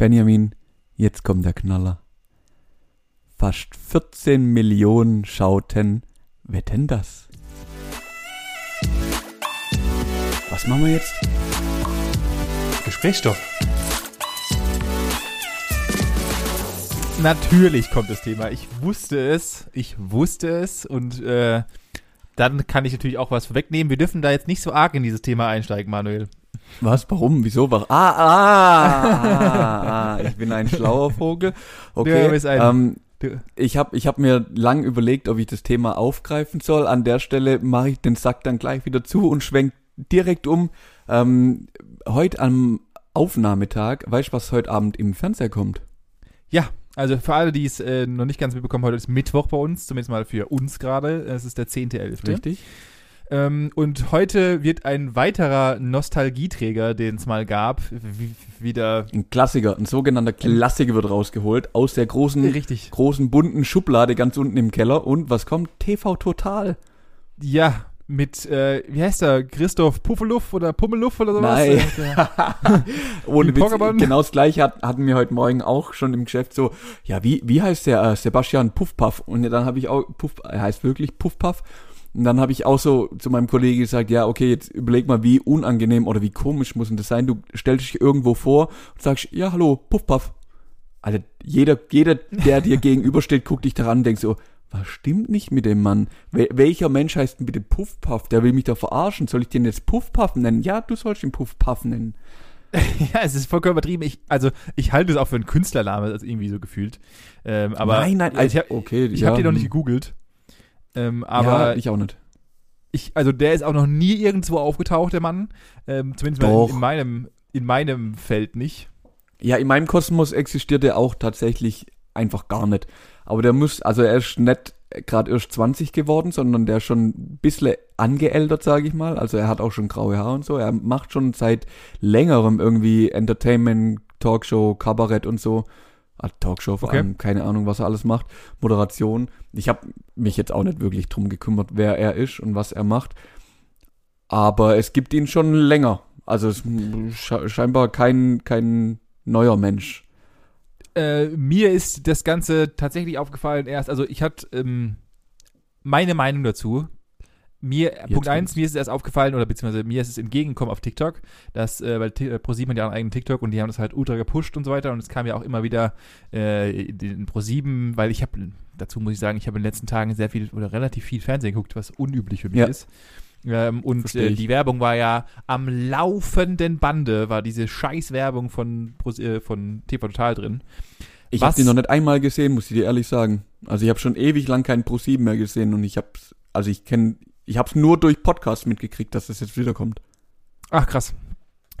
Benjamin, jetzt kommt der Knaller. Fast 14 Millionen Schauten. Wetten das? Was machen wir jetzt? Gesprächsstoff. Natürlich kommt das Thema. Ich wusste es. Ich wusste es. Und äh, dann kann ich natürlich auch was vorwegnehmen. Wir dürfen da jetzt nicht so arg in dieses Thema einsteigen, Manuel. Was? Warum? Wieso? Warum? Ah, ah, ah, ah, ich bin ein schlauer Vogel. Okay. Ähm, ich habe ich hab mir lang überlegt, ob ich das Thema aufgreifen soll. An der Stelle mache ich den Sack dann gleich wieder zu und schwenk direkt um. Ähm, heute am Aufnahmetag, weißt du, was heute Abend im Fernseher kommt? ja, also für alle, die es äh, noch nicht ganz mitbekommen, heute ist Mittwoch bei uns, zumindest mal für uns gerade. Es ist der 10.11. Richtig? Ähm, und heute wird ein weiterer Nostalgieträger, den es mal gab, wieder Ein Klassiker, ein sogenannter Klassiker wird rausgeholt aus der großen, richtig. großen bunten Schublade ganz unten im Keller. Und was kommt? TV Total. Ja, mit, äh, wie heißt er? Christoph Puffeluff oder Pummeluff oder sowas? Nein. Äh, Ohne Witz, genau das gleiche hat, hatten wir heute Morgen auch schon im Geschäft so, ja, wie, wie heißt der? Äh, Sebastian Puffpuff. Und dann habe ich auch, Puff, er heißt wirklich Puffpuff. Und dann habe ich auch so zu meinem Kollegen gesagt, ja, okay, jetzt überleg mal, wie unangenehm oder wie komisch muss denn das sein? Du stellst dich irgendwo vor und sagst, ja, hallo, Puffpuff. Alter, jeder, jeder, der dir gegenübersteht, guckt dich daran und denkt so, was stimmt nicht mit dem Mann? Wel welcher Mensch heißt denn bitte Puffpuff? Der will mich da verarschen. Soll ich den jetzt Puffpuff nennen? Ja, du sollst ihn Puffpuff nennen. ja, es ist vollkommen übertrieben. Ich, also, ich halte es auch für einen Künstlername, also irgendwie so gefühlt. Ähm, aber nein, nein, ich habe okay, ich ja, hab den noch nicht hm. gegoogelt. Ähm, ja, aber ich auch nicht. ich, also der ist auch noch nie irgendwo aufgetaucht, der Mann. Ähm, zumindest mal Doch. in, in meinem, in meinem Feld nicht. Ja, in meinem Kosmos existiert er auch tatsächlich einfach gar nicht. Aber der muss, also er ist nicht gerade erst 20 geworden, sondern der ist schon ein bisschen angeältert, sage ich mal. Also er hat auch schon graue Haare und so. Er macht schon seit längerem irgendwie Entertainment, Talkshow, Kabarett und so. Talkshow vor Okay. allem, keine Ahnung, was er alles macht. Moderation. Ich habe mich jetzt auch nicht wirklich drum gekümmert, wer er ist und was er macht. Aber es gibt ihn schon länger. Also es ist sche- scheinbar kein, kein neuer Mensch. Äh, mir ist das Ganze tatsächlich aufgefallen erst, also ich hatte ähm, meine Meinung dazu. Mir, Punkt kommt's. eins, mir ist es erst aufgefallen, oder beziehungsweise mir ist es entgegengekommen auf TikTok, dass, äh, weil äh, ProSieben hat ja einen eigenen TikTok und die haben das halt ultra gepusht und so weiter und es kam ja auch immer wieder äh, in ProSieben, weil ich habe, dazu muss ich sagen, ich habe in den letzten Tagen sehr viel oder relativ viel Fernsehen geguckt, was unüblich für mich Ja. ist. Ähm, und äh, die Werbung war ja am laufenden Bande, war diese scheiß Werbung von, äh, von TV Total drin. Ich Was? habe die noch nicht einmal gesehen, muss ich dir ehrlich sagen. Also ich habe schon ewig lang keinen Pro 7 mehr gesehen und ich habe also ich kenne ich habe es nur durch Podcasts mitgekriegt, dass das jetzt wiederkommt. Ach, krass.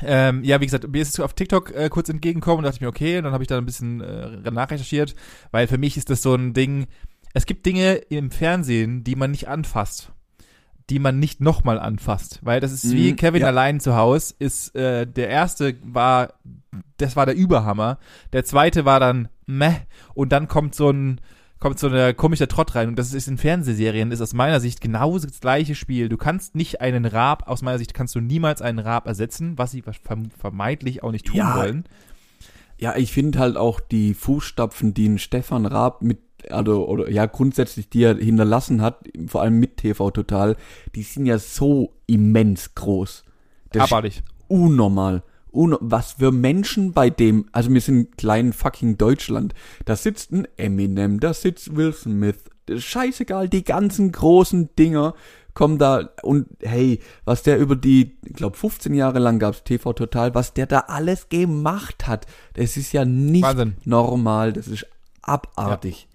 Ähm, ja, wie gesagt, mir ist es auf TikTok äh, kurz entgegengekommen und dachte ich mir, okay, und dann habe ich da ein bisschen äh, nachrecherchiert, weil für mich ist das so ein Ding, es gibt Dinge im Fernsehen, die man nicht anfasst, die man nicht nochmal anfasst, weil das ist Mhm, wie Kevin ja. allein zu Hause, ist, äh, der erste war, das war der Überhammer, der zweite war dann meh, und dann kommt so ein, kommt so eine komische Trott rein und das ist in Fernsehserien, ist aus meiner Sicht genauso das gleiche Spiel. Du kannst nicht einen Raab, aus meiner Sicht kannst du niemals einen Raab ersetzen, was sie verm- vermeintlich auch nicht tun Ja. wollen. Ja, ich finde halt auch die Fußstapfen, die ein Stefan Raab mit also oder ja grundsätzlich die er hinterlassen hat, vor allem mit TV Total, die sind ja so immens groß. Das ist Abartig. unnormal. Un was für Menschen bei dem, also wir sind kleinen fucking Deutschland. Da sitzt ein Eminem, da sitzt Will Smith. Scheißegal, die ganzen großen Dinger kommen da und hey, was der über die, ich glaube 15 Jahre lang gab's TV Total, was der da alles gemacht hat, das ist ja nicht Wahnsinn. normal, das ist abartig.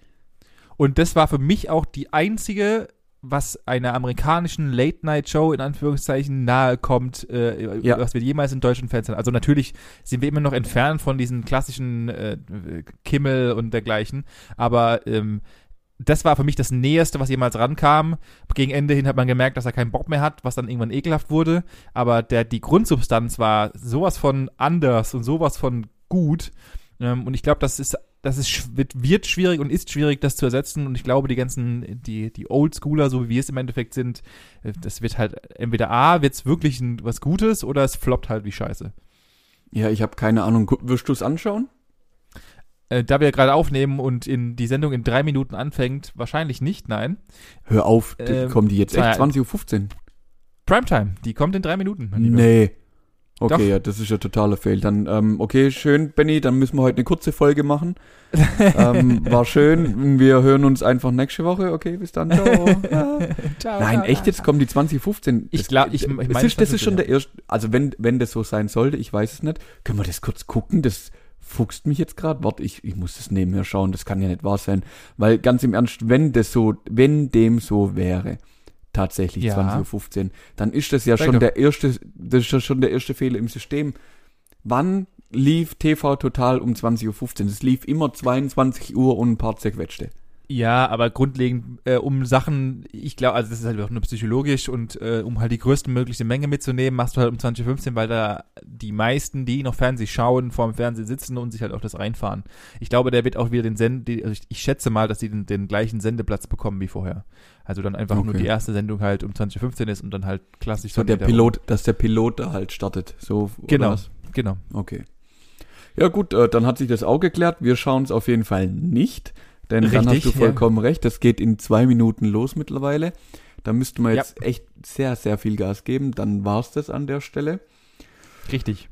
Und das war für mich auch die einzige, was einer amerikanischen Late-Night-Show in Anführungszeichen nahe kommt, äh, Ja. was wir jemals in deutschen Fernsehen. Also natürlich sind wir immer noch entfernt von diesen klassischen äh, Kimmel und dergleichen, aber ähm, das war für mich das Näheste, was jemals rankam. Gegen Ende hin hat man gemerkt, dass er keinen Bock mehr hat, was dann irgendwann ekelhaft wurde. Aber der, die Grundsubstanz war sowas von anders und sowas von gut. Ähm, und ich glaube, das ist, das ist, wird, wird schwierig und ist schwierig, das zu ersetzen. Und ich glaube, die ganzen, die, die Oldschooler, so wie wir es im Endeffekt sind, äh, das wird halt entweder A, wird es wirklich ein, was Gutes oder es floppt halt wie Scheiße. Ja, ich habe keine Ahnung. Wirst du es anschauen? Äh, da wir gerade aufnehmen und in die Sendung in drei Minuten anfängt, wahrscheinlich nicht, nein. Hör auf, die- Ähm, kommen die jetzt echt 20.15 Uhr? Primetime, die kommt in drei Minuten. Nee. Okay, Doch. ja, das ist ja totaler Fail. Dann, ähm, okay, schön, Benny, dann müssen wir heute eine kurze Folge machen. ähm, war schön. Wir hören uns einfach nächste Woche. Okay, bis dann. Ciao. Ciao, Nein, echt, jetzt kommen die 2015. Ich Das- glaub- ich- ich das meine, ist, das das ist schon der erste, also wenn, wenn das so sein sollte, ich weiß es nicht, können wir das kurz gucken, das fuchst mich jetzt gerade. Warte, ich, ich muss das nebenher schauen, das kann ja nicht wahr sein. Weil ganz im Ernst, wenn das so, wenn dem so wäre, tatsächlich Ja. 20.15 Uhr, dann ist das ja Sag schon doch. der erste, das ist ja schon der erste Fehler im System. Wann lief TV Total um 20.15 Uhr? Es lief immer 22 Uhr und ein paar zerquetschte. Ja, aber grundlegend äh, um Sachen, ich glaube, also das ist halt auch nur psychologisch und äh, um halt die größtmögliche Menge mitzunehmen, machst du halt um 2015, weil da die meisten, die noch Fernsehen schauen, vorm Fernsehen sitzen und sich halt auf das reinfahren. Ich glaube, der wird auch wieder den Send, also ich, ich schätze mal, dass die den, den gleichen Sendeplatz bekommen wie vorher. Also dann einfach nur Okay. die erste Sendung halt um 2015 ist und dann halt klassisch So der Pilot, dass der Pilot da halt startet. So, Genau, genau. Okay. Ja gut, äh, dann hat sich das auch geklärt. Wir schauen es auf jeden Fall nicht. Denn dann hast Richtig, du vollkommen recht. Das geht in zwei Minuten los mittlerweile. Da müssten wir Ja. jetzt echt sehr, sehr viel Gas geben. Dann war's das an der Stelle. Richtig.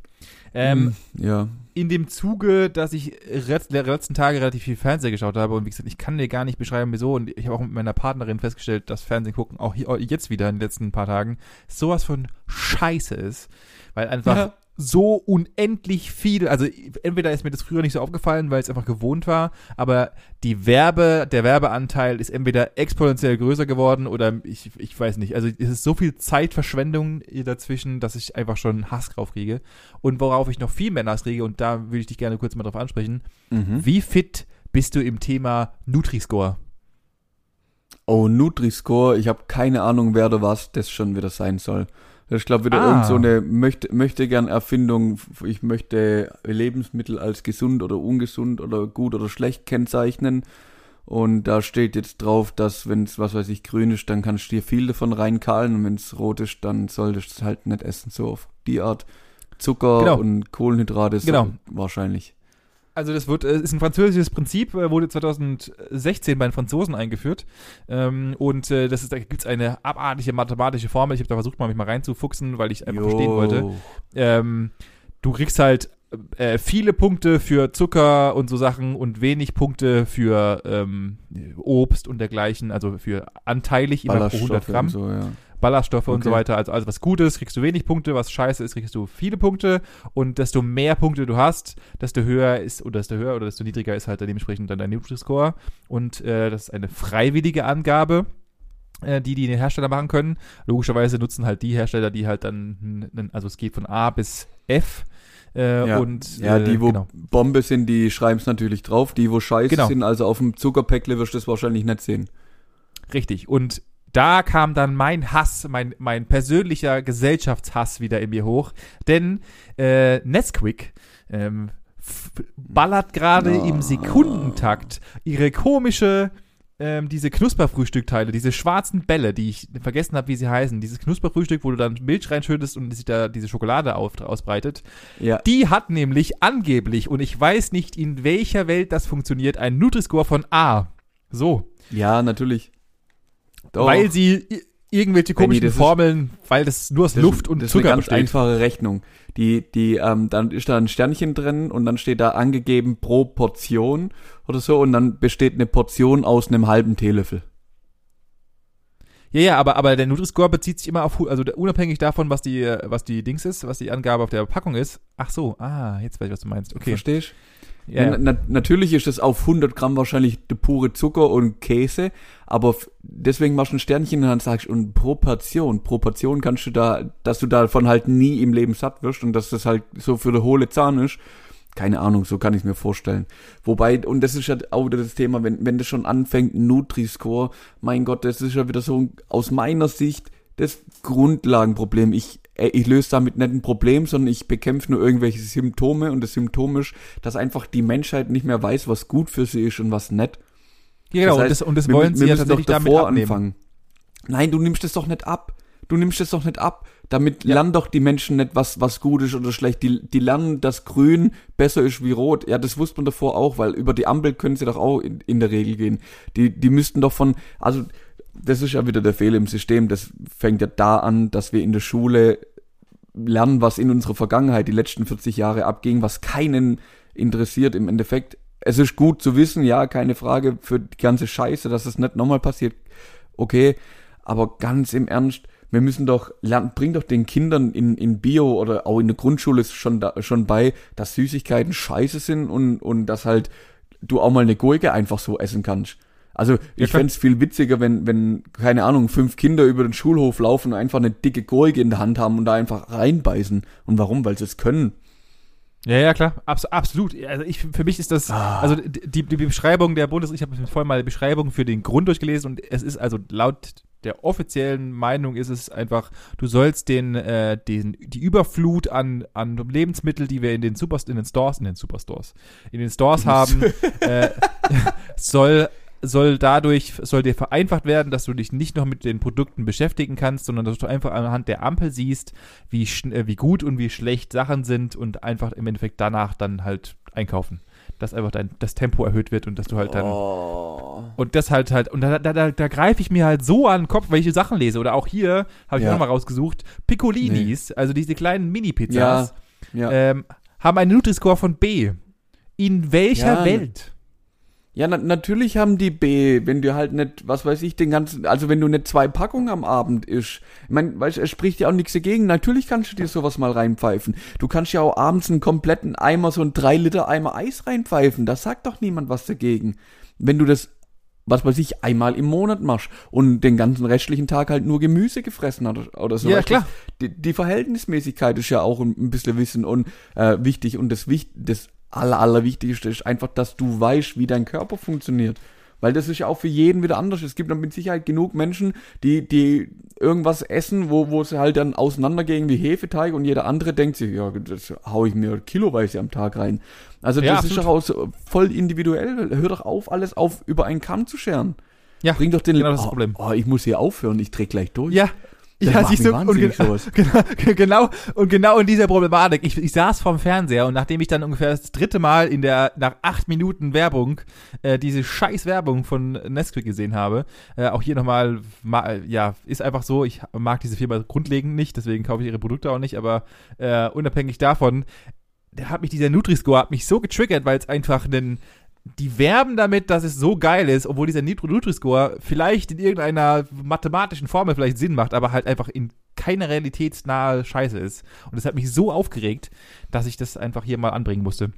Ähm, Hm, ja. in dem Zuge, dass ich der letzten Tage relativ viel Fernsehen geschaut habe und wie gesagt, ich kann dir gar nicht beschreiben, wieso. Und ich habe auch mit meiner Partnerin festgestellt, dass Fernsehen gucken, auch hier, jetzt wieder in den letzten paar Tagen, sowas von Scheiße ist. Weil einfach Ja. So unendlich viel, also entweder ist mir das früher nicht so aufgefallen, weil es einfach gewohnt war, aber die Werbe, der Werbeanteil ist entweder exponentiell größer geworden oder ich, ich weiß nicht. Also es ist so viel Zeitverschwendung dazwischen, dass ich einfach schon Hass drauf kriege. Und worauf ich noch viel mehr Hass kriege, und da würde ich dich gerne kurz mal drauf ansprechen, Mhm. wie fit bist du im Thema Nutri-Score? Oh, Nutri-Score. Ich habe keine Ahnung, wer oder was das schon wieder sein soll. Das ist, glaube wieder Ah. irgend so eine möchte, möchte gern Erfindung. Ich möchte Lebensmittel als gesund oder ungesund oder gut oder schlecht kennzeichnen. Und da steht jetzt drauf, dass wenn es, was weiß ich, grün ist, dann kannst du dir viel davon reinkahlen. Und wenn es rot ist, dann solltest du es halt nicht essen. So auf die Art. Zucker Genau. und Kohlenhydrate Genau. wahrscheinlich. Also das wird, äh, ist ein französisches Prinzip, äh, wurde 2016 bei den Franzosen eingeführt. Ähm, und äh, das ist, da gibt es eine abartige mathematische Formel. Ich habe da versucht, mal mich mal reinzufuchsen, weil ich einfach verstehen wollte. Ähm, du kriegst halt äh, viele Punkte für Zucker und so Sachen und wenig Punkte für ähm, Obst und dergleichen, also für anteilig immer pro 100 Ballaststoffe Gramm. und so, ja. Ballaststoffe und so Okay. weiter. Also alles, was gut ist, kriegst du wenig Punkte, was scheiße ist, kriegst du viele Punkte. Und desto mehr Punkte du hast, desto höher ist, oder desto höher oder desto niedriger ist halt dann dementsprechend dann dein Nutri-Score. Und äh, das ist eine freiwillige Angabe, äh, die die Hersteller machen können. Logischerweise nutzen halt die Hersteller, die halt dann, also es geht von A bis F. Äh, Ja. Und, Ja, äh, die, wo genau. Bombe sind, die schreiben es natürlich drauf. Die, wo scheiße Genau. sind, also auf dem Zuckerpäckle wirst du das wahrscheinlich nicht sehen. Richtig. Und da kam dann mein Hass, mein, mein persönlicher Gesellschaftshass wieder in mir hoch. Denn äh, Nesquik ähm, ballert gerade Ah. im Sekundentakt ihre komische, ähm, diese Knusperfrühstückteile, diese schwarzen Bälle, die ich vergessen habe, wie sie heißen. Dieses Knusperfrühstück, wo du dann Milch reinschüttest und sich da diese Schokolade auf, ausbreitet. Ja. Die hat nämlich angeblich, und ich weiß nicht, in welcher Welt das funktioniert, einen Nutri-Score von A. So. Ja, natürlich. Doch. Weil sie irgendwelche komischen das ist- Formeln, weil das nur aus das, Luft und das ist Zucker eine ganz besteht. einfache Rechnung. Die, die, ähm, dann ist da ein Sternchen drin und dann steht da angegeben pro Portion oder so und dann besteht eine Portion aus einem halben Teelöffel. Ja, ja, aber, aber der Nutri-Score bezieht sich immer auf, also unabhängig davon, was die, äh, was die Dings ist, was die Angabe auf der Packung ist. Ach so, ah, jetzt weiß ich, was du meinst. Okay. Verstehst? Ja, Ja, na, natürlich ist das auf 100 Gramm wahrscheinlich der pure Zucker und Käse, aber deswegen machst du ein Sternchen und dann sagst und pro Portion, pro Portion kannst du da, dass du davon halt nie im Leben satt wirst und dass das halt so für der hohle Zahn ist. Keine Ahnung, so kann ich mir vorstellen. Wobei, und das ist ja auch wieder das Thema, wenn, wenn das schon anfängt, Nutri-Score, mein Gott, das ist ja wieder so aus meiner Sicht das Grundlagenproblem. Ich, ich löse damit nicht ein Problem, sondern ich bekämpfe nur irgendwelche Symptome und das Symptom ist, dass einfach die Menschheit nicht mehr weiß, was gut für sie ist und was nicht. ja genau, das heißt, und das, und das wir wollen mü- sie wir ja tatsächlich doch damit davor abnehmen. anfangen. Nein, du nimmst es doch nicht ab. du nimmst es doch nicht ab. Damit ja. lernen doch die Menschen nicht, was, was gut ist oder schlecht. Die, die lernen, dass grün besser ist wie rot. Ja, das wusste man davor auch, weil über die Ampel können sie doch auch in, in der Regel gehen. Die, die müssten doch von, also, das ist ja wieder der Fehler im System. Das fängt ja da an, dass wir in der Schule lernen, was in unserer Vergangenheit die letzten 40 Jahre abging, was keinen interessiert im Endeffekt. Es ist gut zu wissen, ja, keine Frage für die ganze Scheiße, dass es nicht nochmal passiert. Okay, aber ganz im Ernst, wir müssen doch lernen, bring doch den Kindern in, in Bio oder auch in der Grundschule schon, da, schon bei, dass Süßigkeiten scheiße sind und, und dass halt du auch mal eine Gurke einfach so essen kannst. Also ich ja, fände es viel witziger, wenn, wenn, keine Ahnung, fünf Kinder über den Schulhof laufen und einfach eine dicke Gurke in der Hand haben und da einfach reinbeißen. Und warum? Weil sie es können. Ja, ja, klar, Abs absolut. Also ich, für mich ist das, ah. also die, die Beschreibung der Bundes, ich habe vorhin mal die Beschreibung für den Grund durchgelesen und es ist also laut der offiziellen Meinung ist es einfach, du sollst den, äh, den, die Überflut an, an Lebensmitteln, die wir in den Super, in den Stores, in den Superstores, in den Stores haben, äh, soll soll dadurch, soll dir vereinfacht werden, dass du dich nicht noch mit den Produkten beschäftigen kannst, sondern dass du einfach anhand der Ampel siehst, wie, äh, wie gut und wie schlecht Sachen sind und einfach im Endeffekt danach dann halt einkaufen dass einfach dein, das Tempo erhöht wird und dass du halt dann. Oh. Und das halt halt, und da, da, da, da greife ich mir halt so an den Kopf, ich Sachen lese. Oder auch hier habe ich ja. nochmal rausgesucht, Piccolinis, nee. also diese kleinen Mini-Pizzas, ja. Ja. Ähm, haben einen Nutri-Score von B. In welcher Welt? Ja, na, natürlich haben die B, wenn du halt nicht, was weiß ich, den ganzen, also wenn du nicht zwei Packungen am Abend isch. Ich meine, weißt es spricht ja auch nichts dagegen. Natürlich kannst du dir sowas mal reinpfeifen. Du kannst ja auch abends einen kompletten Eimer, so einen 3 Liter Eimer Eis reinpfeifen. Da sagt doch niemand was dagegen. Wenn du das, was weiß ich, einmal im Monat machst und den ganzen restlichen Tag halt nur Gemüse gefressen hat oder so. Ja, klar. Die, die Verhältnismäßigkeit ist ja auch ein, ein bisschen Wissen und äh, wichtig und das, das aller, allerwichtigste ist einfach, dass du weißt, wie dein Körper funktioniert. Weil das ist ja auch für jeden wieder anders. Es gibt dann mit Sicherheit genug Menschen, die, die irgendwas essen, wo, wo sie halt dann auseinandergehen wie Hefeteig und jeder andere denkt sich, ja, das hau ich mir kiloweise am Tag rein. Also das ja, ist doch auch so voll individuell. Hör doch auf, alles auf über einen Kamm zu scheren. Ja, Bring doch den genau das oh, Problem. Oh, ich muss hier aufhören, ich dreh gleich durch. Ja, ja, siehst du, und, genau, genau, und genau in dieser Problematik. Ich, ich saß vorm Fernseher und nachdem ich dann ungefähr das dritte Mal in der, nach acht Minuten Werbung, äh, diese scheiß Werbung von Nesquik gesehen habe, äh, auch hier nochmal, ja, ist einfach so, ich mag diese Firma grundlegend nicht, deswegen kaufe ich ihre Produkte auch nicht, aber äh, unabhängig davon, der hat mich, dieser Nutri-Score hat mich so getriggert, weil es einfach ein, die werben damit, dass es so geil ist, obwohl dieser Nutri-Score vielleicht in irgendeiner mathematischen Formel vielleicht Sinn macht, aber halt einfach in keine realitätsnahe Scheiße ist. Und das hat mich so aufgeregt, dass ich das einfach hier mal anbringen musste.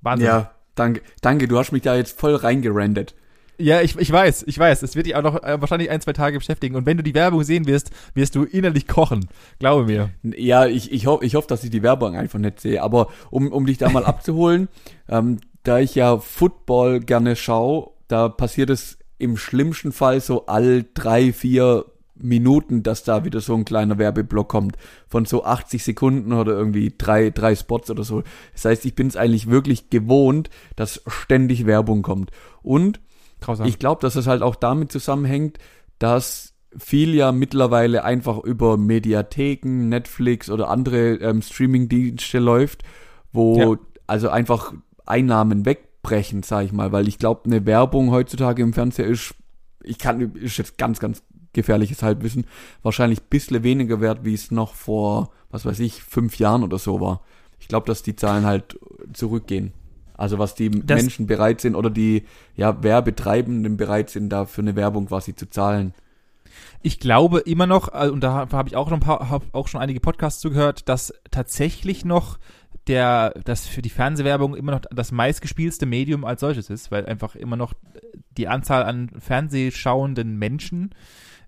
Wahnsinn. Ja, danke. Danke, du hast mich da jetzt voll reingerandet. Ja, ich, ich weiß, ich weiß. Es wird dich auch noch äh, wahrscheinlich ein, zwei Tage beschäftigen. Und wenn du die Werbung sehen wirst, wirst du innerlich kochen. Glaube mir. Ja, ich, ich hoffe, ich hoff, dass ich die Werbung einfach nicht sehe. Aber um, um dich da mal abzuholen, ähm, da ich ja Football gerne schaue, da passiert es im schlimmsten Fall so all drei, vier Minuten, dass da wieder so ein kleiner Werbeblock kommt von so 80 Sekunden oder irgendwie drei, drei Spots oder so. Das heißt, ich bin es eigentlich wirklich gewohnt, dass ständig Werbung kommt. Und Grausam. ich glaube, dass es halt auch damit zusammenhängt, dass viel ja mittlerweile einfach über Mediatheken, Netflix oder andere ähm, Streaming-Dienste läuft, wo ja. also einfach Einnahmen wegbrechen, sag ich mal, weil ich glaube, eine Werbung heutzutage im Fernseher ist, ich kann, ist jetzt ganz, ganz gefährliches Halbwissen, wahrscheinlich ein bisschen weniger wert, wie es noch vor, was weiß ich, fünf Jahren oder so war. Ich glaube, dass die Zahlen halt zurückgehen. Also was die das Menschen bereit sind oder die ja, Werbetreibenden bereit sind, da für eine Werbung quasi zu zahlen. Ich glaube immer noch, äh, und da habe ich auch noch ein paar, auch schon einige Podcasts zugehört, dass tatsächlich noch der, das für die Fernsehwerbung immer noch das meistgespielste Medium als solches ist, weil einfach immer noch die Anzahl an Fernsehschauenden Menschen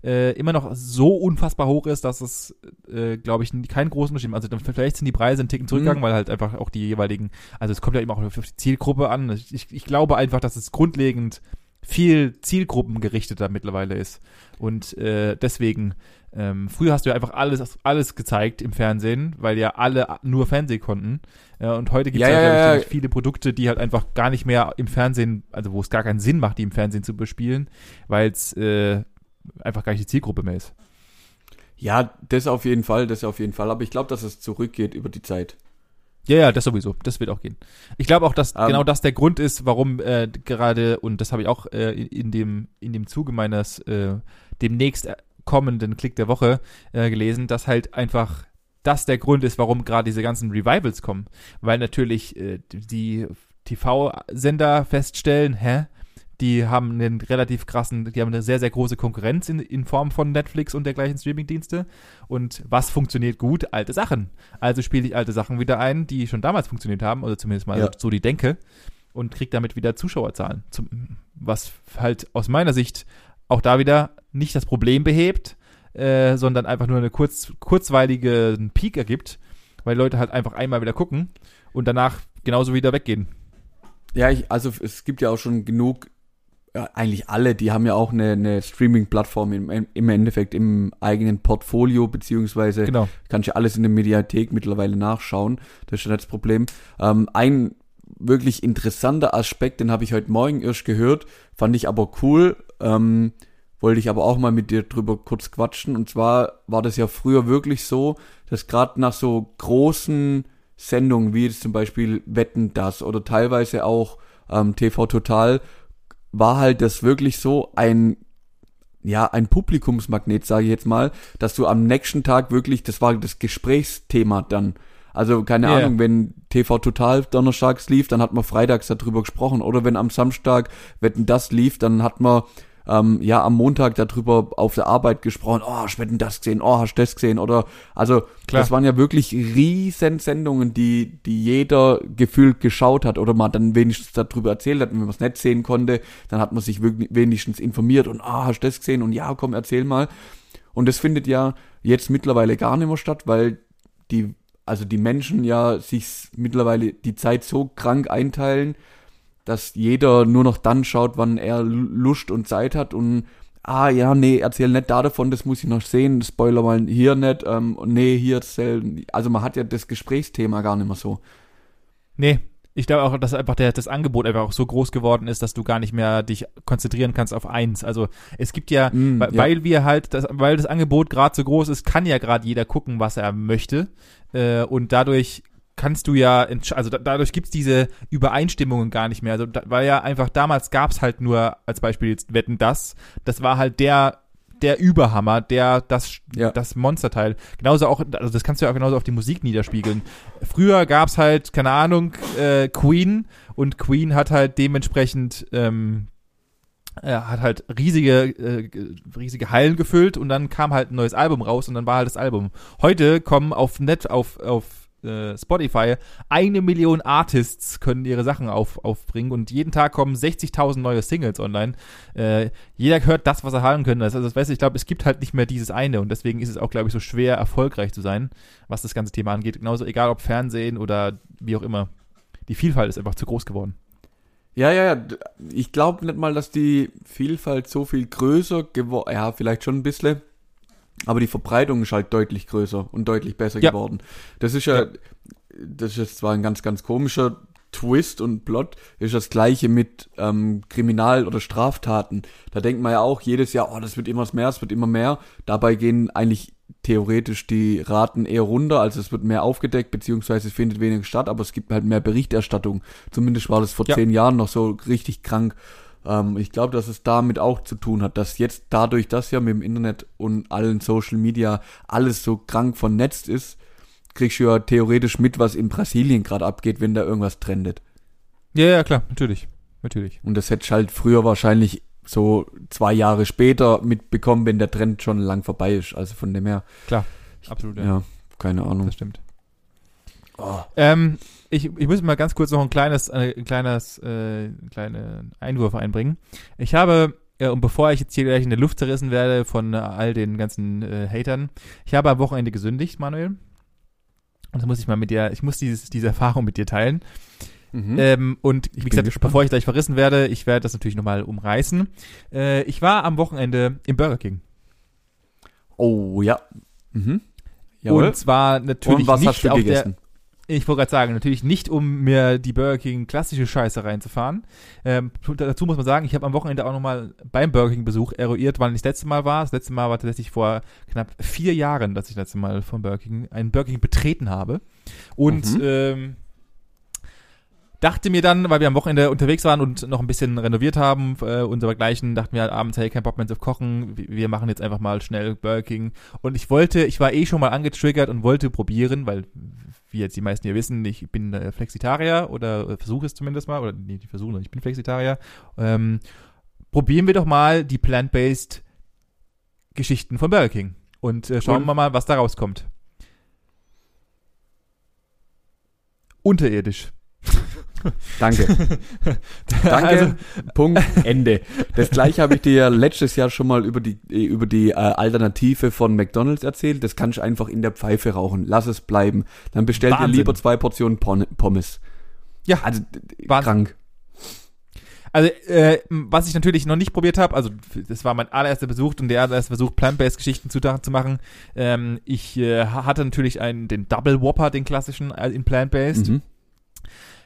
äh, immer noch so unfassbar hoch ist, dass es, äh, glaube ich, keinen großen Unterschied Also vielleicht sind die Preise ein Ticken zurückgegangen, mhm. weil halt einfach auch die jeweiligen, also es kommt ja immer auch auf die Zielgruppe an. Ich, ich glaube einfach, dass es grundlegend viel zielgruppengerichteter mittlerweile ist. Und äh, deswegen, ähm, früher hast du ja einfach alles, alles gezeigt im Fernsehen, weil ja alle nur Fernsehen konnten. Äh, und heute gibt es ja, halt, ja, ja, viele Produkte, die halt einfach gar nicht mehr im Fernsehen, also wo es gar keinen Sinn macht, die im Fernsehen zu bespielen, weil es äh, einfach gar nicht die Zielgruppe mehr ist. Ja, das auf jeden Fall, das auf jeden Fall. Aber ich glaube, dass es zurückgeht über die Zeit. Ja, ja, das sowieso. Das wird auch gehen. Ich glaube auch, dass Ähm. genau das der Grund ist, warum äh, gerade, und das habe ich auch äh, in, in, dem, in dem Zuge meines äh, demnächst kommenden Klick der Woche äh, gelesen, dass halt einfach das der Grund ist, warum gerade diese ganzen Revivals kommen. Weil natürlich äh, die TV-Sender feststellen, hä? Die haben einen relativ krassen, die haben eine sehr, sehr große Konkurrenz in, in Form von Netflix und dergleichen Streamingdienste. Und was funktioniert gut? Alte Sachen. Also spiele ich alte Sachen wieder ein, die schon damals funktioniert haben, oder zumindest mal Ja. so die denke, und kriege damit wieder Zuschauerzahlen. Zum, was halt aus meiner Sicht auch da wieder nicht das Problem behebt, äh, sondern einfach nur eine kurz, kurzweilige Peak ergibt, weil Leute halt einfach einmal wieder gucken und danach genauso wieder weggehen. Ja, ich, also es gibt ja auch schon genug, ja, eigentlich alle, die haben ja auch eine, eine Streaming-Plattform im, im Endeffekt im eigenen Portfolio, beziehungsweise Genau. kannst du alles in der Mediathek mittlerweile nachschauen. Das ist ja nicht das Problem. Ähm, ein wirklich interessanter Aspekt, den habe ich heute Morgen erst gehört, fand ich aber cool, ähm, wollte ich aber auch mal mit dir drüber kurz quatschen. Und zwar war das ja früher wirklich so, dass gerade nach so großen Sendungen wie jetzt zum Beispiel Wetten das oder teilweise auch ähm, TV Total war halt das wirklich so ein ja, ein Publikumsmagnet, sage ich jetzt mal, dass du am nächsten Tag wirklich, das war das Gesprächsthema dann. Also keine ja. Ahnung, wenn TV Total donnerstags lief, dann hat man freitags darüber gesprochen. Oder wenn am Samstag Wetten das lief, dann hat man ähm, ja am Montag darüber auf der Arbeit gesprochen. Oh, hast Wetten das gesehen? Oh, hast das gesehen? Oder also Klar. das waren ja wirklich riesen Sendungen, die die jeder gefühlt geschaut hat oder man dann wenigstens darüber erzählt hat. Und wenn man es nicht sehen konnte, dann hat man sich wenigstens informiert und ah, hast das gesehen? Und ja, komm, erzähl mal. Und das findet ja jetzt mittlerweile gar nicht mehr statt, weil die, also die Menschen ja sich mittlerweile die Zeit so krank einteilen, dass jeder nur noch dann schaut, wann er Lu- Lust und Zeit hat und ah ja, nee, erzähl nicht da davon, das muss ich noch sehen, Spoiler mal hier nicht, ähm, nee, hier erzähl, also man hat ja das Gesprächsthema gar nicht mehr so. Nee, ich glaube auch, dass einfach der, das Angebot einfach auch so groß geworden ist, dass du gar nicht mehr dich konzentrieren kannst auf eins. Also es gibt ja, Mm, weil, ja. weil wir halt, das, weil das Angebot gerade so groß ist, kann ja gerade jeder gucken, was er möchte. Äh, und dadurch kannst du ja, also da, dadurch gibt's diese Übereinstimmungen gar nicht mehr. Also da, weil ja einfach damals gab's halt nur, als Beispiel jetzt Wetten das, das war halt der der Überhammer, der das Ja. das Monsterteil. Genauso auch, also das kannst du ja auch genauso auf die Musik niederspiegeln. Früher gab's halt, keine Ahnung, äh, Queen und Queen hat halt dementsprechend ähm, er hat halt riesige, äh, riesige Hallen gefüllt und dann kam halt ein neues Album raus und dann war halt das Album. Heute kommen auf Net, auf, auf äh, Spotify eine Million Artists können ihre Sachen auf, aufbringen und jeden Tag kommen 60.000 neue Singles online. Äh, jeder hört das, was er hören können. Also, das weißt du, ich glaube, es gibt halt nicht mehr dieses eine und deswegen ist es auch, glaube ich, so schwer erfolgreich zu sein, was das ganze Thema angeht. Genauso egal ob Fernsehen oder wie auch immer. Die Vielfalt ist einfach zu groß geworden. Ja, ja, ja. Ich glaube nicht mal, dass die Vielfalt so viel größer geworden, ja, vielleicht schon ein bisschen, aber die Verbreitung ist halt deutlich größer und deutlich besser Ja. geworden. Das ist ja, Ja. das ist jetzt zwar ein ganz, ganz komischer Twist und Plot, ist das gleiche mit ähm, Kriminal- oder Straftaten. Da denkt man ja auch jedes Jahr, oh, das wird immer mehr, es wird immer mehr. Dabei gehen eigentlich theoretisch die Raten eher runter, also es wird mehr aufgedeckt, beziehungsweise es findet weniger statt, aber es gibt halt mehr Berichterstattung. Zumindest war das vor Ja. zehn Jahren noch so richtig krank. Ähm, ich glaube, dass es damit auch zu tun hat, dass jetzt dadurch, dass ja mit dem Internet und allen Social Media alles so krank vernetzt ist, kriegst du ja theoretisch mit, was in Brasilien gerade abgeht, wenn da irgendwas trendet. Ja, ja, klar, natürlich. Natürlich. Und das hätte ich halt früher wahrscheinlich so zwei Jahre später mitbekommen, wenn der Trend schon lang vorbei ist. Also von dem her, Absolut, ja, keine Ahnung. Das stimmt. Oh. Ähm, ich, ich muss mal ganz kurz noch ein kleines, äh, ein kleines, äh, kleine Einwurf einbringen. Ich habe, äh, und bevor ich jetzt hier gleich in der Luft zerrissen werde von äh, all den ganzen äh, Hatern, ich habe am Wochenende gesündigt, Manuel. Und das muss ich mal mit dir, ich muss dieses, diese Erfahrung mit dir teilen. Mhm. Ähm, und wie gesagt, gespannt. bevor ich gleich verrissen werde, ich werde das natürlich nochmal umreißen. Äh, ich war am Wochenende im Burger King. oh, ja. Mhm. Jawohl. Und zwar natürlich Und was nicht hast du auf gegessen? Ich wollte gerade sagen, natürlich nicht, um mir die Burger King klassische Scheiße reinzufahren. Ähm, dazu muss man sagen, ich habe am Wochenende auch nochmal beim Burger King Besuch eruiert, wann ich das letzte Mal war. Das letzte Mal war tatsächlich vor knapp vier Jahren, dass ich das letzte Mal vom Burger King einen Burger King betreten habe. Und mhm. ähm, dachte mir dann, weil wir am Wochenende unterwegs waren und noch ein bisschen renoviert haben äh, und dergleichen, dachten wir halt abends, hey, kein Bock mehr zu kochen, wir machen jetzt einfach mal schnell Burger King. Und ich wollte, ich war eh schon mal angetriggert und wollte probieren, weil wie jetzt die meisten hier wissen, ich bin äh, Flexitarier oder äh, versuche es zumindest mal, oder nee, ich versuche, ich bin Flexitarier. Ähm, probieren wir doch mal die plant-based Geschichten von Burger King und äh, schauen wir mal, was da rauskommt. Unterirdisch. Danke. Danke. Also, Punkt. Ende. Das gleiche habe ich dir ja letztes Jahr schon mal über die über die äh, Alternative von McDonald's erzählt. Das kannst du einfach in der Pfeife rauchen. Lass es bleiben. Dann bestell Wahnsinn. dir lieber zwei Portionen Pommes. Ja. Also Wahnsinn. krank. Also, äh, was ich natürlich noch nicht probiert habe, also das war mein allererster Besuch und der allererste Versuch, Plant-Based-Geschichten zu, zu machen. Ähm, ich äh, hatte natürlich einen, den Double Whopper, den klassischen, äh, in Plant-Based. Mhm.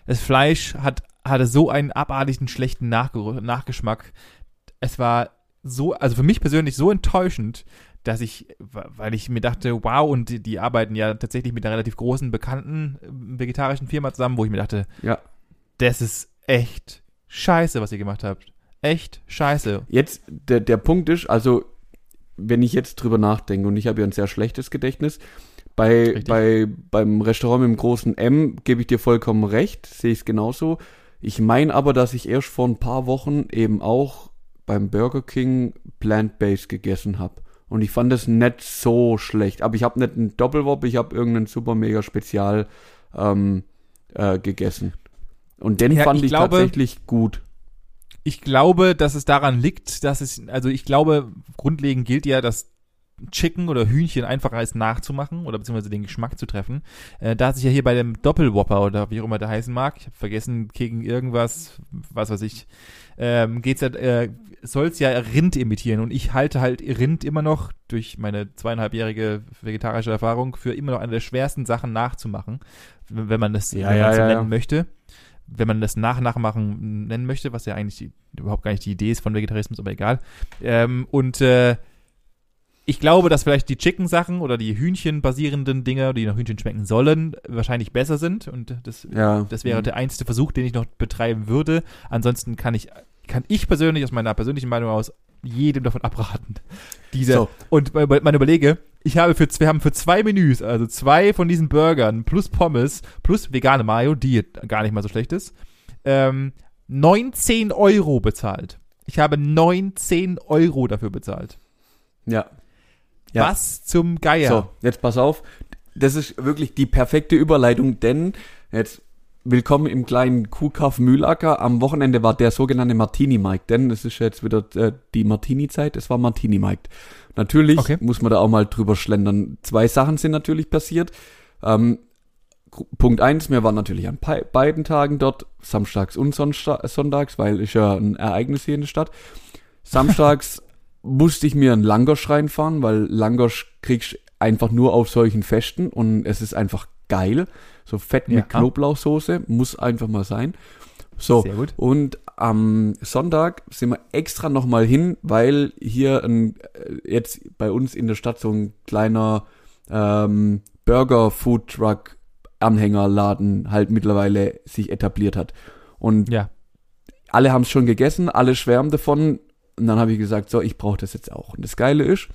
Das Fleisch hat, hatte so einen abartigen schlechten Nachgeruch, Nachgeschmack. Es war so, also für mich persönlich so enttäuschend, dass ich, weil ich mir dachte, wow, und die, die arbeiten ja tatsächlich mit einer relativ großen, bekannten äh, vegetarischen Firma zusammen, wo ich mir dachte, ja, das ist echt scheiße, was ihr gemacht habt. Echt scheiße. Jetzt, der, der Punkt ist, also, wenn ich jetzt drüber nachdenke, und ich habe ja ein sehr schlechtes Gedächtnis, bei, bei, beim Restaurant mit dem großen M gebe ich dir vollkommen recht, sehe ich es genauso. Ich meine aber, dass ich erst vor ein paar Wochen eben auch beim Burger King Plant-Based gegessen habe. Und ich fand es nicht so schlecht. Aber ich habe nicht einen Doppelwop, ich habe irgendeinen super mega Spezial ähm, äh, gegessen. Und den ja, fand ich, ich glaube, tatsächlich gut. Ich glaube, dass es daran liegt, dass es, also ich glaube, grundlegend gilt ja, dass Chicken oder Hühnchen einfacher ist nachzumachen oder beziehungsweise den Geschmack zu treffen. Äh, da hat sich ja hier bei dem Doppelwhopper oder wie auch immer der heißen mag, ich habe vergessen, gegen irgendwas, was weiß ich, ähm, geht's ja, äh, soll's ja Rind imitieren und ich halte halt Rind immer noch durch meine zweieinhalbjährige vegetarische Erfahrung für immer noch eine der schwersten Sachen nachzumachen, wenn man das ja, ja, ja, nennen möchte wenn man das nach Nachmachen nennen möchte, was ja eigentlich die, überhaupt gar nicht die Idee ist von Vegetarismus, aber egal. Ähm, und äh, ich glaube, dass vielleicht die Chicken-Sachen oder die Hühnchen-basierenden Dinge, die nach Hühnchen schmecken sollen, wahrscheinlich besser sind. Und das, ja. das wäre mhm. der einzige Versuch, den ich noch betreiben würde. Ansonsten kann ich, kann ich persönlich aus meiner persönlichen Meinung aus jedem davon abraten. Diese. So. Und man überlege, ich habe für, wir haben für zwei Menüs, also zwei von diesen Burgern plus Pommes plus vegane Mayo, die gar nicht mal so schlecht ist, ähm, 19 Euro bezahlt. Ich habe 19 Euro dafür bezahlt. Ja. Ja. Was zum Geier? So, jetzt pass auf. Das ist wirklich die perfekte Überleitung, denn jetzt willkommen im kleinen Kuhkaff Mühlacker. Am Wochenende war der sogenannte Martini-Markt, denn es ist jetzt wieder äh, die Martini-Zeit, es war Martini-Markt. Natürlich okay. muss man da auch mal drüber schlendern. Zwei Sachen sind natürlich passiert. Ähm, Punkt eins, wir waren natürlich an beiden Tagen dort, samstags und sonntags, weil ist ja ein Ereignis hier in der Stadt. Samstags musste ich mir einen Langosch reinfahren, weil Langosch kriegst einfach nur auf solchen Festen und es ist einfach geil. So Fett mit ja. Knoblauchsoße muss einfach mal sein. So, Sehr gut. und am Sonntag sind wir extra nochmal hin, weil hier ein, äh, jetzt bei uns in der Stadt so ein kleiner ähm, Burger Food Truck Anhängerladen halt mittlerweile sich etabliert hat. Und ja. alle haben es schon gegessen, alle schwärmen davon. Und dann habe ich gesagt, so, ich brauche das jetzt auch. Und das Geile ist,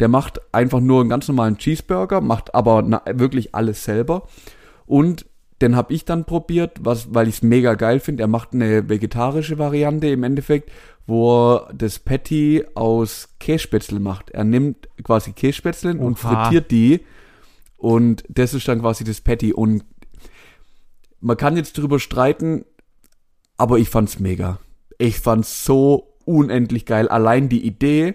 der macht einfach nur einen ganz normalen Cheeseburger, macht aber na, wirklich alles selber. Und den habe ich dann probiert, was, weil ich es mega geil finde. Er macht eine vegetarische Variante im Endeffekt, wo er das Patty aus Kässpätzle macht. Er nimmt quasi Kässpätzle und frittiert die. Und das ist dann quasi das Patty. Und man kann jetzt drüber streiten, aber ich fand's mega. Ich fand's so unendlich geil. Allein die Idee.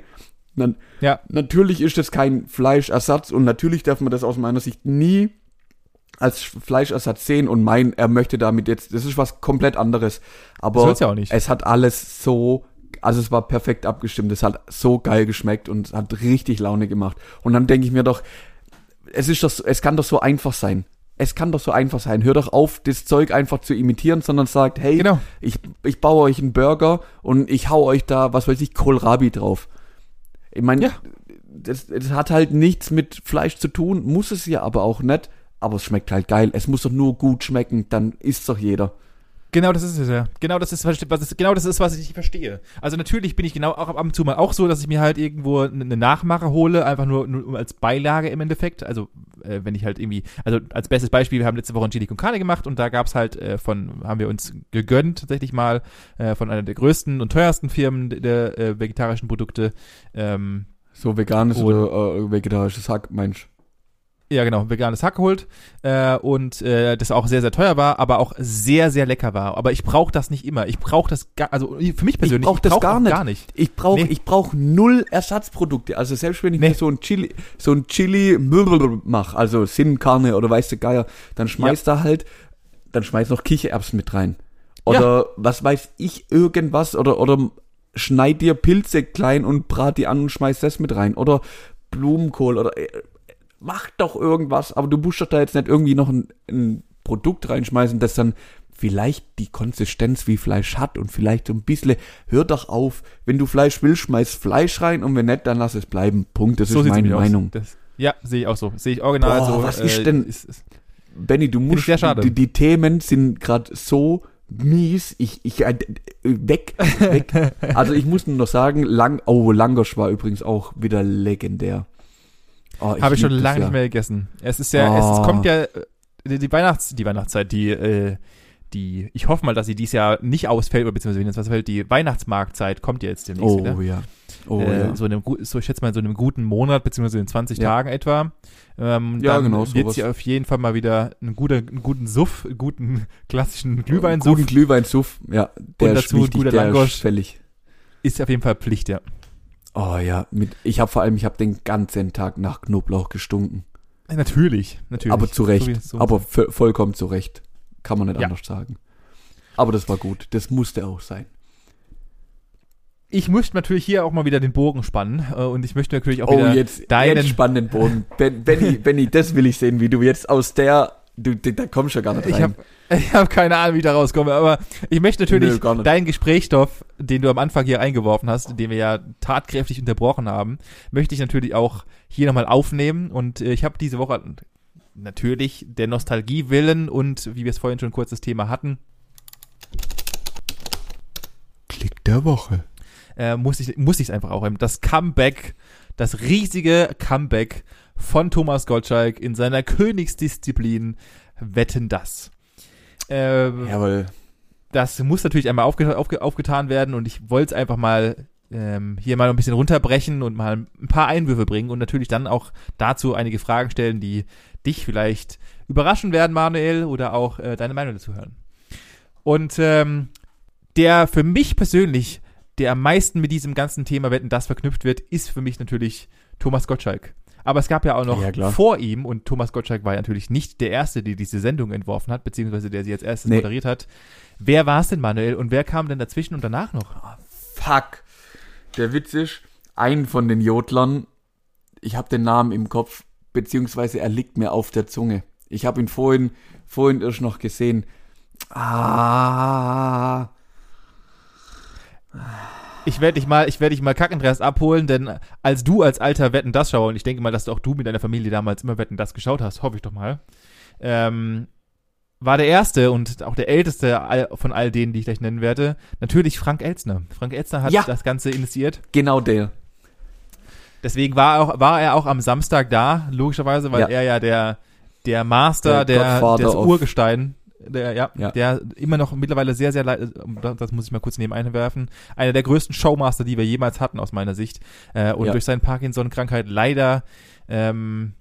Na, ja. Natürlich ist das kein Fleischersatz und natürlich darf man das aus meiner Sicht nie als Fleischersatz sehen und meinen, er möchte damit jetzt, das ist was komplett anderes. Aber ja es hat alles so, also es war perfekt abgestimmt, es hat so geil geschmeckt und hat richtig Laune gemacht. Und dann denke ich mir doch, es ist doch, es kann doch so einfach sein. Es kann doch so einfach sein. Hör doch auf, das Zeug einfach zu imitieren, sondern sagt, hey, Genau. ich, ich baue euch einen Burger und ich hau euch da, was weiß ich, Kohlrabi drauf. Ich meine, Ja. das, das hat halt nichts mit Fleisch zu tun, muss es ja aber auch nicht. Aber es schmeckt halt geil. Es muss doch nur gut schmecken, dann isst doch jeder. Genau, das ist es ja. Genau das ist, was ist, genau das ist, was ich nicht verstehe. Also natürlich bin ich genau auch ab und zu mal auch so, dass ich mir halt irgendwo eine Nachmache hole, einfach nur, nur als Beilage im Endeffekt. Also äh, wenn ich halt irgendwie, also als bestes Beispiel, wir haben letzte Woche ein Chili con Carne gemacht und da gab es halt äh, von, haben wir uns gegönnt tatsächlich mal äh, von einer der größten und teuersten Firmen der äh, vegetarischen Produkte. Ähm, So veganes oder äh, vegetarisches Hack, Mensch. Ja, genau, veganes Hack geholt äh, und äh, das auch sehr, sehr teuer war, aber auch sehr, sehr lecker war. Aber ich brauche das nicht immer. Ich brauche das, gar, also für mich persönlich, brauch das brauch gar nicht. gar nicht. Ich brauche Nee. ich brauch null Ersatzprodukte. Also selbst wenn ich Nee. mir so ein Chili, so ein Chili mache, also Sinnkarne oder weißt du Geier, dann schmeiß da halt, dann schmeiß noch Kichererbsen mit rein. Oder was weiß ich, irgendwas, oder, oder schneid dir Pilze klein und brat die an und schmeiß das mit rein. Oder Blumenkohl oder äh, mach doch irgendwas, aber du musst doch da jetzt nicht irgendwie noch ein, ein Produkt reinschmeißen, das dann vielleicht die Konsistenz wie Fleisch hat und vielleicht so ein bisschen, hör doch auf, wenn du Fleisch willst, schmeiß Fleisch rein und wenn nicht, dann lass es bleiben. Punkt, das ist sieht's meine. Meinung. Das, ja, sehe ich auch so. Sehe ich original Boah, so. was ist denn- Ist, ist, Benny, du musst, sehr schade. die, die Themen sind gerade so mies, ich, ich, äh, weg, weg. Also ich muss nur noch sagen, lang, oh, Langosch war übrigens auch wieder legendär. Oh, Habe ich schon lange ja. nicht mehr gegessen. Es ist ja, es, Oh. es kommt ja äh, die, die Weihnachts, die Weihnachtszeit, die, äh, die, ich hoffe mal, dass sie dieses Jahr nicht ausfällt, oder beziehungsweise wenn es ausfällt, die Weihnachtsmarktzeit kommt ja jetzt demnächst Oh wieder. ja. Oh äh, ja. so, in einem, so, ich schätze mal, in so einem guten Monat, beziehungsweise in 20 Ja. Tagen etwa. Ähm, Ja, dann genau, wird sowas. sie auf jeden Fall mal wieder einen, guter, einen guten Suff, einen guten klassischen Guten Glühweinsuff Glühweinsuff, ja. Der ist dazu ein guter Langosch. fällig. ist auf jeden Fall Pflicht, ja. Oh ja, mit, ich habe vor allem, ich habe den ganzen Tag nach Knoblauch gestunken. Natürlich, natürlich. Aber zu Recht. So aber vo- vollkommen zu Recht. Kann man nicht Ja. anders sagen. Aber das war gut. Das musste auch sein. ich möchte natürlich hier auch mal wieder den Bogen spannen äh, und ich möchte natürlich auch Oh, wieder jetzt, deinen- jetzt spannenden Boden. Ben, Benny, Benny, das will ich sehen, wie du jetzt aus der, du, da du ja gar nicht rein. Ich habe ich hab keine Ahnung, wie ich da rauskomme, aber ich möchte natürlich Nö, deinen Gesprächsstoff, den du am Anfang hier eingeworfen hast, den wir ja tatkräftig unterbrochen haben, möchte ich natürlich auch hier nochmal aufnehmen. Und äh, ich habe diese Woche natürlich der Nostalgie willen und wie wir es vorhin schon kurz das Thema hatten, Klick der Woche. äh, muss ich muss ich es einfach auch haben. Das Comeback, das riesige Comeback von Thomas Gottschalk in seiner Königsdisziplin Wetten das. Äh, Jawohl. das muss natürlich einmal aufge aufge aufgetan werden und ich wollte es einfach mal ähm, hier mal ein bisschen runterbrechen und mal ein paar Einwürfe bringen und natürlich dann auch dazu einige Fragen stellen, die dich vielleicht überraschen werden, Manuel, oder auch äh, deine Meinung dazu hören. Und ähm, der für mich persönlich, der am meisten mit diesem ganzen Thema Wetten das verknüpft wird, ist für mich natürlich Thomas Gottschalk. Aber es gab ja auch noch Ja, klar. vor ihm, und Thomas Gottschalk war ja natürlich nicht der Erste, der diese Sendung entworfen hat, beziehungsweise der sie als erstes Nee. moderiert hat. Wer war es denn, Manuel, und wer kam denn dazwischen und danach noch? Fuck. Der Witz ist, ein von den Jodlern, ich habe den Namen im Kopf, beziehungsweise er liegt mir auf der Zunge. Ich habe ihn vorhin, vorhin erst noch gesehen. Ah. Ich werde dich mal, ich werde dich mal Kackendreas abholen, denn als du als alter Wetten das Schauer und ich denke mal, dass du auch du mit deiner Familie damals immer Wetten das geschaut hast, hoffe ich doch mal, ähm, war der erste und auch der älteste von all denen, die ich gleich nennen werde, natürlich Frank Elstner. Frank Elstner hat Ja. das Ganze initiiert. Genau der. Deswegen war, er auch, war er auch am Samstag da, logischerweise, weil Ja. er ja der, der Master, Der der, of- Urgestein, der, ja, Ja. der immer noch mittlerweile sehr, sehr, lei- das muss ich mal kurz neben einwerfen, einer der größten Showmaster, die wir jemals hatten, aus meiner Sicht. Äh, und Ja. durch seine Parkinson-Krankheit leider ähm,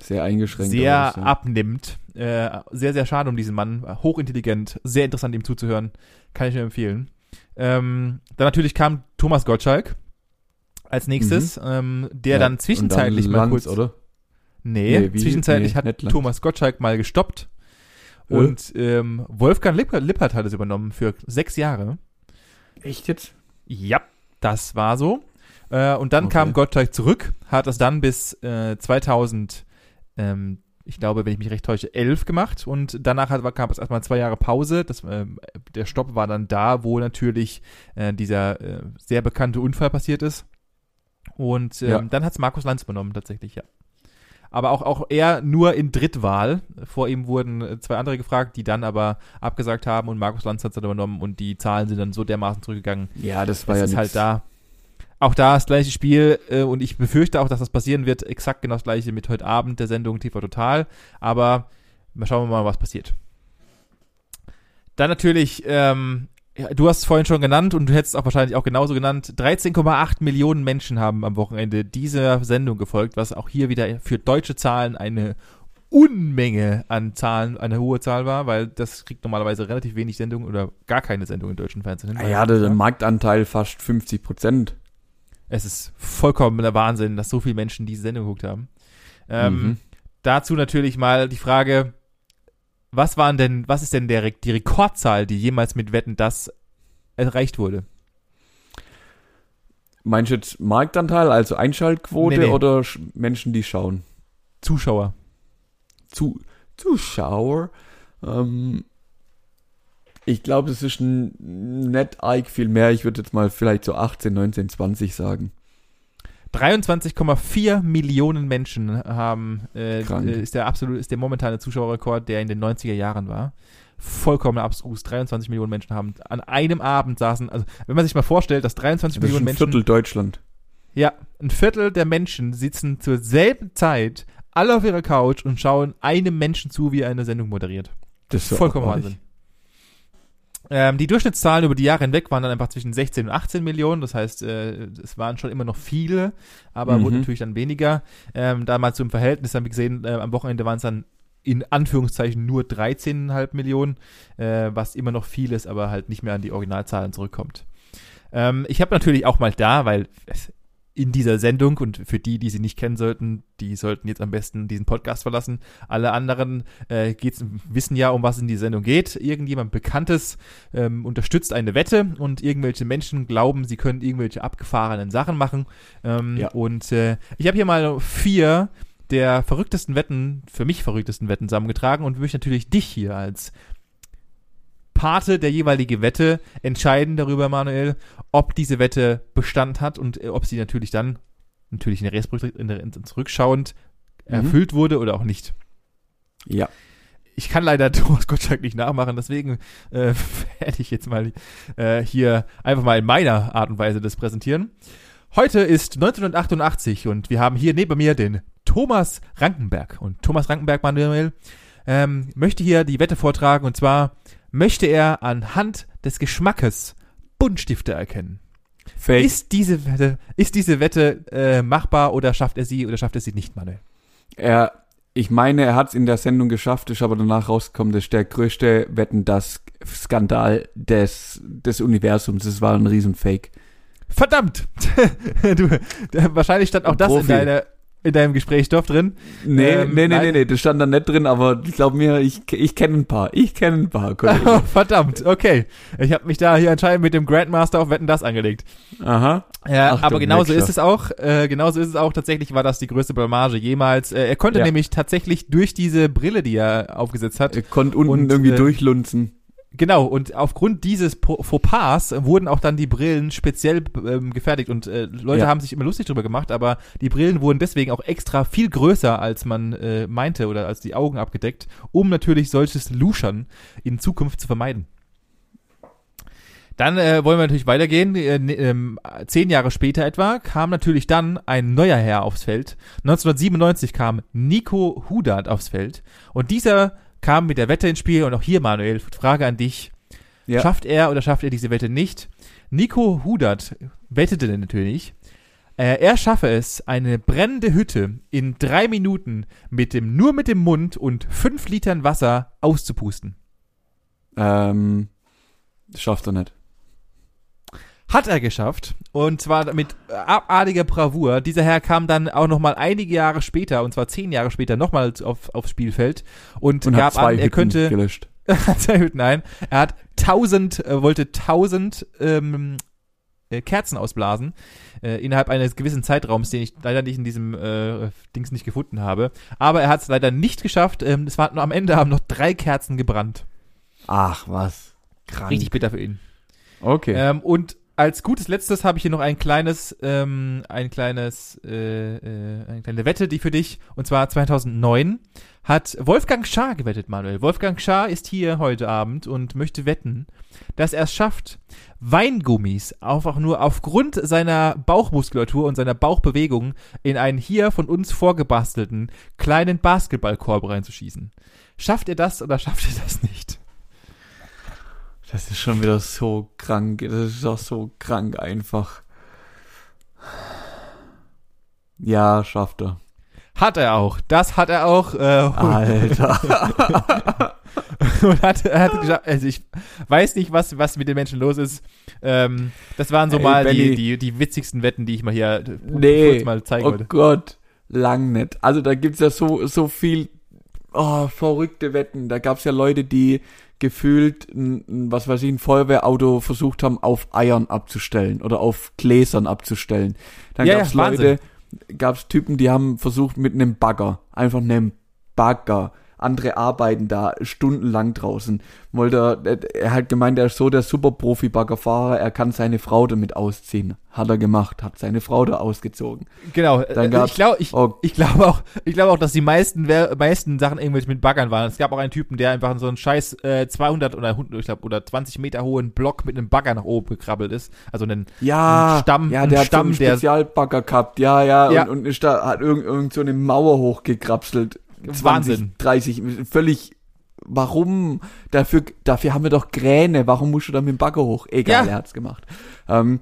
Sehr eingeschränkt. sehr so. abnimmt. Äh, sehr, sehr schade um diesen Mann. Hochintelligent, sehr interessant, ihm zuzuhören. Kann ich nur empfehlen. Ähm, dann natürlich kam Thomas Gottschalk als nächstes, ähm, der Ja, dann zwischenzeitlich dann mal Lanz, kurz. oder? Nee, Nee, wie- zwischenzeitlich nee, hat. Thomas Gottschalk mal gestoppt. Äh? Und ähm, Wolfgang Lippert, Lippert hat es übernommen für sechs Jahre. Echt jetzt? Ja, das war so. Äh, und dann Okay. kam Gottschalk zurück, hat es dann bis äh, 2000, ähm, ich glaube, wenn ich mich recht täusche, elf gemacht und danach hat, gab es erstmal zwei Jahre Pause. Das, äh, der Stopp war dann da, wo natürlich äh, dieser äh, sehr bekannte Unfall passiert ist. Und ähm, Ja. dann hat es Markus Lanz übernommen, tatsächlich, ja. Aber auch, auch er nur in Drittwahl. Vor ihm wurden äh, zwei andere gefragt, die dann aber abgesagt haben und Markus Lanz hat es dann übernommen und die Zahlen sind dann so dermaßen zurückgegangen, Ja, das war das ja ist nix. halt da. Auch da das gleiche Spiel äh, und ich befürchte auch, dass das passieren wird. Exakt genau das gleiche mit heute Abend der Sendung TV Total. Aber mal schauen wir mal, was passiert. Dann natürlich, ähm, ja, du hast es vorhin schon genannt und du hättest es auch wahrscheinlich auch genauso genannt. 13,8 Millionen Menschen haben am Wochenende dieser Sendung gefolgt, was auch hier wieder für deutsche Zahlen eine Unmenge an Zahlen, eine hohe Zahl war, weil das kriegt normalerweise relativ wenig Sendungen oder gar keine Sendung im deutschen Fernsehen hin. Ah ja, der Marktanteil fast 50 Prozent. Es ist vollkommen der Wahnsinn, dass so viele Menschen diese Sendung geguckt haben. Ähm, Mhm. Dazu natürlich mal die Frage, was waren denn, was ist denn der, die Rekordzahl, die jemals mit Wetten das erreicht wurde? Meinst du jetzt Marktanteil, also Einschaltquote Nee, nee. oder Sch- Menschen, die schauen? Zuschauer. Zu, Zuschauer? Ähm, ich glaube, es ist ein nicht arg viel mehr. Ich würde jetzt mal vielleicht so 18, 19, 20 sagen. 23,4 Millionen Menschen haben, äh, äh, ist der absolut, ist der momentane Zuschauerrekord, der in den 90er Jahren war. Vollkommen abstrus. 23 Millionen Menschen haben an einem Abend saßen, also wenn man sich mal vorstellt, dass 23 Das ist Millionen ein Menschen Viertel Deutschland. Ja, ein Viertel der Menschen sitzen zur selben Zeit alle auf ihrer Couch und schauen einem Menschen zu, wie er eine Sendung moderiert. Das ist Vollkommen. Wahnsinn. Ähm, die Durchschnittszahlen über die Jahre hinweg waren dann einfach zwischen 16 und 18 Millionen. Das heißt, äh, es waren schon immer noch viele, aber Mhm. wurden natürlich dann weniger. Ähm, damals im Verhältnis haben wir gesehen, äh, am Wochenende waren es dann in Anführungszeichen nur 13,5 Millionen, äh, was immer noch viel ist, aber halt nicht mehr an die Originalzahlen zurückkommt. Ähm, ich habe natürlich auch mal da, weil es in dieser Sendung und für die, die sie nicht kennen sollten, die sollten jetzt am besten diesen Podcast verlassen. Alle anderen äh, geht's, wissen ja, um was in die Sendung geht. Irgendjemand Bekanntes ähm, unterstützt eine Wette und irgendwelche Menschen glauben, sie können irgendwelche abgefahrenen Sachen machen. Ähm, Ja. Und äh, ich habe hier mal vier der verrücktesten Wetten, für mich verrücktesten Wetten zusammengetragen und möchte natürlich dich hier als Pate der jeweilige Wette entscheiden darüber, Manuel, ob diese Wette Bestand hat und äh, ob sie natürlich dann, natürlich in der, Restbrück- in der in, zurückschauend, Mhm. erfüllt wurde oder auch nicht. Ja. Ich kann leider Thomas Gottschalk nicht nachmachen, deswegen äh, werde ich jetzt mal äh, hier einfach mal in meiner Art und Weise das präsentieren. Heute ist 1988 und wir haben hier neben mir den Thomas Rankenberg. Und Thomas Rankenberg, Manuel, ähm, möchte hier die Wette vortragen und zwar möchte er anhand des Geschmackes Buntstifte erkennen. Fake. Ist diese Wette, ist diese Wette äh, machbar oder schafft er sie oder schafft er sie nicht, Manuel? Er, ich meine, er hat es in der Sendung geschafft, ist aber danach rausgekommen, das ist der größte Wetten, das Skandal des, des Universums. Das war ein Riesenfake. Verdammt! du, wahrscheinlich stand auch das in, Profi. deiner, in deinem Gesprächsstoff drin. Nee, Ähm, nee, nee, nee, nee, das stand da nicht drin, aber ich glaube mir, ich, ich kenne ein paar. Ich kenne ein paar, Kollege. Verdammt, okay. Ich habe mich da hier anscheinend mit dem Grandmaster auf Wetten das angelegt. Aha. Ja, Achtung, aber genauso ist es auch. Äh, genauso ist es auch. Tatsächlich war das die größte Blamage jemals. Äh, er konnte Ja. nämlich tatsächlich durch diese Brille, die er aufgesetzt hat, Er konnte unten Und, irgendwie äh, durchlunzen. Genau, und aufgrund dieses Fauxpas wurden auch dann die Brillen speziell ähm, gefertigt und äh, Leute Ja. haben sich immer lustig drüber gemacht, aber die Brillen wurden deswegen auch extra viel größer, als man äh, meinte oder als die Augen abgedeckt, um natürlich solches Luschern in Zukunft zu vermeiden. Dann äh, wollen wir natürlich weitergehen. Äh, ne- ähm, zehn Jahre später etwa kam natürlich dann ein neuer Herr aufs Feld. 1997 kam Nico Hudat aufs Feld und dieser kam mit der Wette ins Spiel und auch hier, Manuel, Frage an dich. Ja. Schafft er oder schafft er diese Wette nicht? Nico Hudat wettete denn natürlich. Äh, er schaffe es, eine brennende Hütte in drei Minuten mit dem, nur mit dem Mund und fünf Litern Wasser auszupusten. Ähm, schafft er nicht. Hat er geschafft. Und zwar mit abartiger Bravour. Dieser Herr kam dann auch nochmal einige Jahre später, und zwar zehn Jahre später, nochmal auf, aufs Spielfeld und, Und gab hat zwei an, er könnte, gelöscht. Nein. Er hat 1000, äh, wollte 1000 ähm, äh, Kerzen ausblasen äh, innerhalb eines gewissen Zeitraums, den ich leider nicht in diesem äh, Dings nicht gefunden habe. Aber er hat es leider nicht geschafft. Ähm, es war am Ende haben noch drei Kerzen gebrannt. Ach, was. Krank. Richtig bitter für ihn. Okay. Ähm, und als gutes letztes habe ich hier noch ein kleines, ähm, ein kleines, äh, äh, eine kleine Wette, die für dich, und zwar 2009 hat Wolfgang Schaar gewettet, Manuel. Wolfgang Schaar ist hier heute Abend und möchte wetten, dass er es schafft, Weingummis einfach nur aufgrund seiner Bauchmuskulatur und seiner Bauchbewegung in einen hier von uns vorgebastelten kleinen Basketballkorb reinzuschießen. Schafft er das oder schafft er das nicht? Das ist schon wieder so krank. Das ist auch so krank einfach. Ja, schafft er. Hat er auch. Das hat er auch. Äh, Alter. und hat, er hat geschafft. Also ich weiß nicht, was, was mit den Menschen los ist. Ähm, das waren so Ey, mal die, die, die witzigsten Wetten, die ich mal hier äh, nee. kurz mal zeigen oh wollte. Gott. Lang nicht. Also da gibt's ja so, so viel oh, verrückte Wetten. Da gab's ja Leute, die gefühlt, ein, was weiß ich, ein Feuerwehrauto versucht haben, auf Eiern abzustellen oder auf Gläsern abzustellen. Dann Ja, gab's ja, Leute, gab's Typen, die haben versucht mit einem Bagger, einfach einem Bagger, andere arbeiten da stundenlang draußen. Wollte, er- er hat gemeint, er ist so der Superprofi-Baggerfahrer, er kann seine Frau damit ausziehen. Hat er gemacht, hat seine Frau da ausgezogen. Genau. Dann äh, gab's- ich glaube ich, Oh. ich glaube auch, ich glaube auch, dass die meisten, meisten Sachen irgendwelche mit Baggern waren. Es gab auch einen Typen, der einfach in so einen scheiß äh, 200 oder 100, ich glaube, oder 20 Meter hohen Block mit einem Bagger nach oben gekrabbelt ist. Also einen, Ja, Ein Stamm- ja, der hat Stamm, so einen der- Spezialbagger gehabt, ja, ja, Ja. und, und ist da, hat irgend, irgend so eine Mauer hochgekrapselt. 20, Wahnsinn. 30, völlig, warum? Dafür, dafür haben wir doch Kräne, warum musst du da mit dem Bagger hoch? Egal, Ja. er hat's gemacht. Ähm,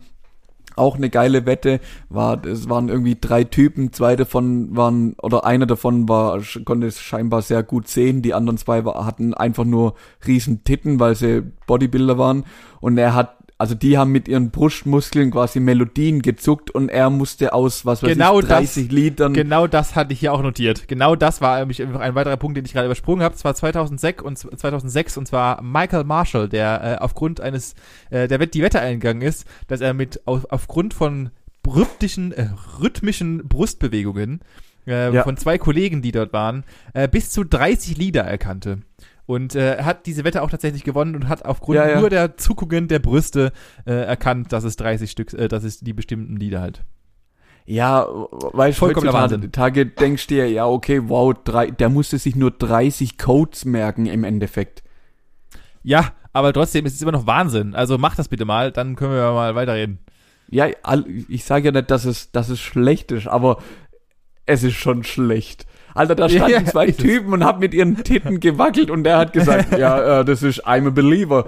auch eine geile Wette war, es waren irgendwie drei Typen, zwei davon waren, oder einer davon war, konnte es scheinbar sehr gut sehen, die anderen zwei war, hatten einfach nur riesen Titten, weil sie Bodybuilder waren und er hat, also die haben mit ihren Brustmuskeln quasi Melodien gezuckt und er musste aus, was weiß Genau ich, 30 Liedern, Genau das hatte ich hier auch notiert. Genau das war nämlich ein weiterer Punkt, den ich gerade übersprungen habe. Es war 2006 und 2006 und zwar Michael Marshall, der äh, aufgrund eines äh, der Wett die Wette eingegangen ist, dass er mit auf, aufgrund von rhythmischen äh, rhythmischen Brustbewegungen äh, Ja. von zwei Kollegen, die dort waren, äh, bis zu 30 Lieder erkannte. Und äh, er hat diese Wette auch tatsächlich gewonnen und hat aufgrund Ja, ja. nur der Zuckungen der Brüste äh, erkannt, dass es 30 Stück, äh, dass es die bestimmten Lieder halt. Ja, du, Vollkommener Wahnsinn. Tage denkst du dir, ja, okay, wow, drei, der musste sich nur 30 Codes merken im Endeffekt. Ja, aber trotzdem ist es immer noch Wahnsinn. Also mach das bitte mal, dann können wir mal weiterreden. Ja, ich sage ja nicht, dass es, dass es schlecht ist, aber es ist schon schlecht. Alter, da standen Ja, zwei. Typen und haben mit ihren Titten gewackelt und der hat gesagt, ja, äh, das ist I'm a Believer.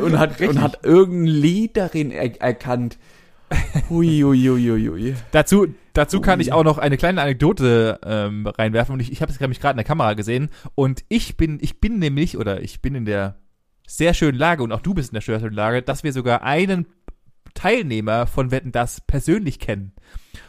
Und hat, und hat irgendein Lied darin er erkannt. Hui, hui, hui, hui. Dazu, dazu kann Ui. ich auch noch eine kleine Anekdote ähm, reinwerfen und ich, ich habe es nämlich gerade in der Kamera gesehen und ich bin, ich bin nämlich oder ich bin in der sehr schönen Lage und auch du bist in der schönen Lage, dass wir sogar einen Teilnehmer von Wetten das persönlich kennen.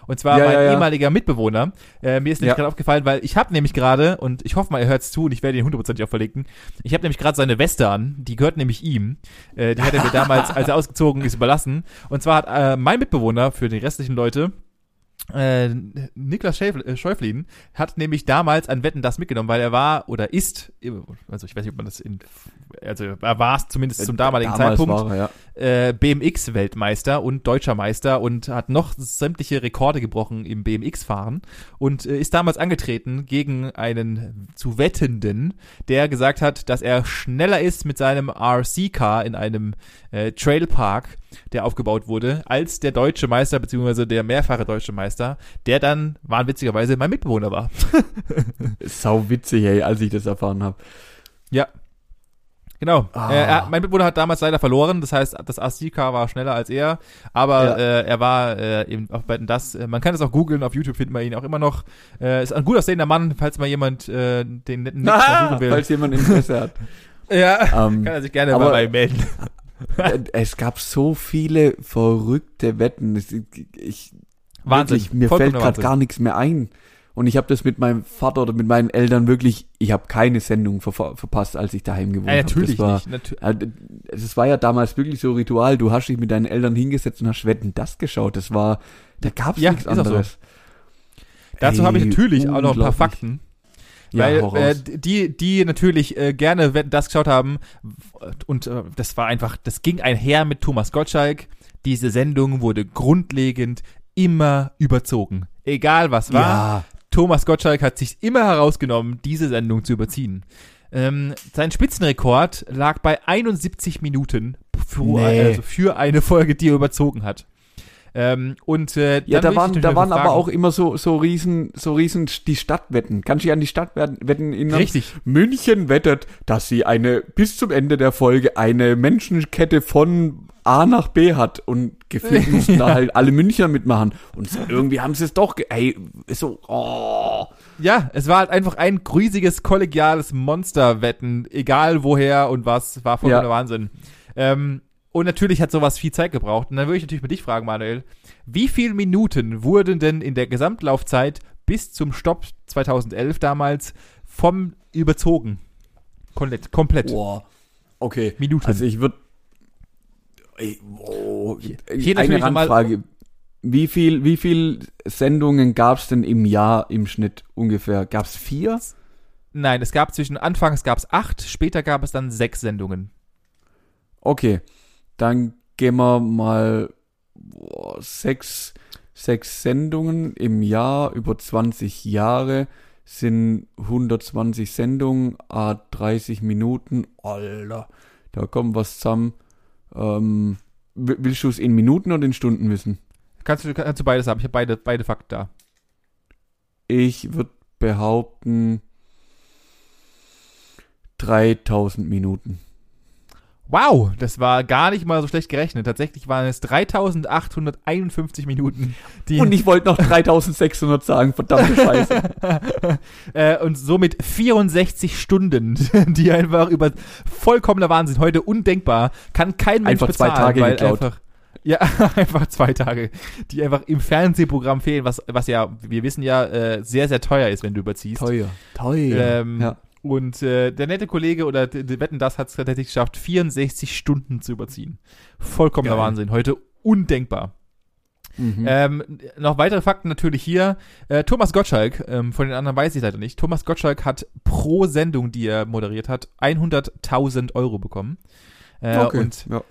Und zwar Ja, mein ja, ja. ehemaliger Mitbewohner. Äh, mir ist nämlich gerade aufgefallen, weil ich habe nämlich gerade, und ich hoffe mal, ihr hört's zu und ich werde ihn hundertprozentig auch verlinken, ich habe nämlich gerade seine Weste an, die gehört nämlich ihm. Äh, die hat er mir damals, als er ausgezogen ist, überlassen. Und zwar hat äh, mein Mitbewohner für die restlichen Leute äh, Niklas äh, Schäuflin hat nämlich damals an Wetten das mitgenommen, weil er war oder ist, also ich weiß nicht, ob man das in, also er war es zumindest zum damaligen Äh, Damals Zeitpunkt, er, ja. äh, BMX-Weltmeister und deutscher Meister und hat noch sämtliche Rekorde gebrochen im BMX-Fahren und äh, ist damals angetreten gegen einen zu Wettenden, der gesagt hat, dass er schneller ist mit seinem RC-Car in einem äh, Trailpark, der aufgebaut wurde, als der deutsche Meister beziehungsweise der mehrfache deutsche Meister, der dann wahnwitzigerweise mein Mitbewohner war. Sau witzig, ey, als ich das erfahren habe. Ja. Genau. Ah. Äh, er, mein Mitbewohner hat damals leider verloren, das heißt, das RC-Car war schneller als er, aber Ja. äh, er war äh, eben auch bei das, äh, man kann das auch googeln, auf YouTube findet man ihn auch immer noch. Äh, ist ein gut aussehender Mann, falls mal jemand äh, den netten Nick versuchen will. falls jemand Interesse hat. ja, Ähm, kann er sich gerne aber- mal bei ihm melden. Äh, es gab so viele verrückte Wetten. Ich, Wahnsinn. Wirklich, mir fällt gerade gar nichts mehr ein. Und ich habe das mit meinem Vater oder mit meinen Eltern wirklich, ich habe keine Sendung ver verpasst, als ich daheim gewohnt Ja, habe. natürlich das war, nicht. Natu äh, Es war ja damals wirklich so Ritual. Du hast dich mit deinen Eltern hingesetzt und hast Wetten das geschaut. Das war, da gab's Ja, nichts so. anderes. Dazu habe ich natürlich auch noch ein paar. Fakten. Ja, weil hau äh, die, die natürlich äh, gerne Wetten, das geschaut haben und äh, das war einfach, das ging einher mit Thomas Gottschalk. Diese Sendung wurde grundlegend immer überzogen. Egal was war, ja, Thomas Gottschalk hat sich immer herausgenommen, diese Sendung zu überziehen. Ähm, sein Spitzenrekord lag bei 71 Minuten für, Nee. also für eine Folge, die er überzogen hat. Ähm, und äh, ja, da waren, da waren aber auch immer so, so riesen, so riesen die Stadtwetten. Kannst du dich an die Stadtwetten erinnern? richtig. München wettet, dass sie eine, bis zum Ende der Folge eine Menschenkette von A nach B hat und gefühlt mussten da halt alle Münchner mitmachen. Und irgendwie haben sie es doch, ey, so, oh. Ja, es war halt einfach ein grüßiges, kollegiales Monsterwetten, egal woher und was, war vollkommener Ja. Wahnsinn. Ähm, und natürlich hat sowas viel Zeit gebraucht. Und dann würde ich natürlich mit dich fragen, Manuel, wie viele Minuten wurden denn in der Gesamtlaufzeit bis zum Stopp 2011 damals vom überzogen? Komplett, komplett. Boah. Okay. Minuten. Also ich würde, oh, Hier eine Randfrage. Wie viel, wie viel Sendungen gab es denn im Jahr im Schnitt ungefähr? Gab es vier? Nein, es gab zwischen Anfangs gab es acht, später gab es dann sechs Sendungen. Okay, dann gehen wir mal boah, sechs, sechs Sendungen im Jahr über 20 Jahre sind 120 Sendungen, a 30 Minuten. Alter, da kommt was zusammen. Ähm, willst du es in Minuten oder in Stunden wissen? Kannst du, kannst du beides haben? Ich habe beide, beide Fakten da. Ich würde behaupten 3000 Minuten. Wow, das war gar nicht mal so schlecht gerechnet. Tatsächlich waren es 3851 Minuten. Die, Und ich wollte noch 3600 sagen, verdammte Scheiße. äh, und somit 64 Stunden, die einfach über vollkommener Wahnsinn. Heute undenkbar. Kann kein Mensch Einfach zwei bezahlen, Tage weil geklaut. einfach ja, einfach zwei Tage, die einfach im Fernsehprogramm fehlen, was, was ja, wir wissen ja, äh, sehr, sehr teuer ist, wenn du überziehst. Teuer. Teuer. Ähm, ja. Und äh, der nette Kollege oder Wetten, das hat es tatsächlich geschafft, 64 Stunden zu überziehen. Vollkommener Geil. Wahnsinn. Heute undenkbar. Mhm. Ähm, noch weitere Fakten natürlich hier. Äh, Thomas Gottschalk, ähm, von den anderen weiß ich leider nicht. Thomas Gottschalk hat pro Sendung, die er moderiert hat, 100.000 Euro bekommen. Äh, okay. Und ja.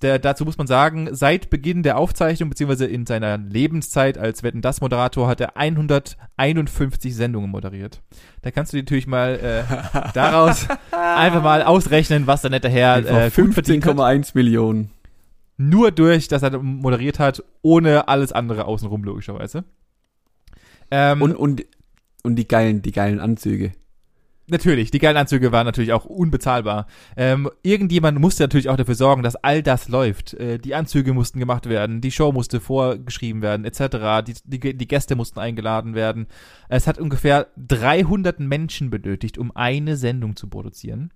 Der, dazu muss man sagen, seit Beginn der Aufzeichnung, beziehungsweise in seiner Lebenszeit als Wetten das Moderator, hat er 151 Sendungen moderiert. Da kannst du dir natürlich mal äh, daraus einfach mal ausrechnen, was der nette Herr äh, gut verdient hat. 15,1 Millionen. Nur durch, dass er moderiert hat, ohne alles andere außenrum, logischerweise. Ähm, Und, und, und die geilen, die geilen Anzüge. Natürlich, die geilen Anzüge waren natürlich auch unbezahlbar. Ähm, irgendjemand musste natürlich auch dafür sorgen, dass all das läuft. Äh, die Anzüge mussten gemacht werden, die Show musste vorgeschrieben werden, etc. Die, die, die Gäste mussten eingeladen werden. Es hat ungefähr 300 Menschen benötigt, um eine Sendung zu produzieren.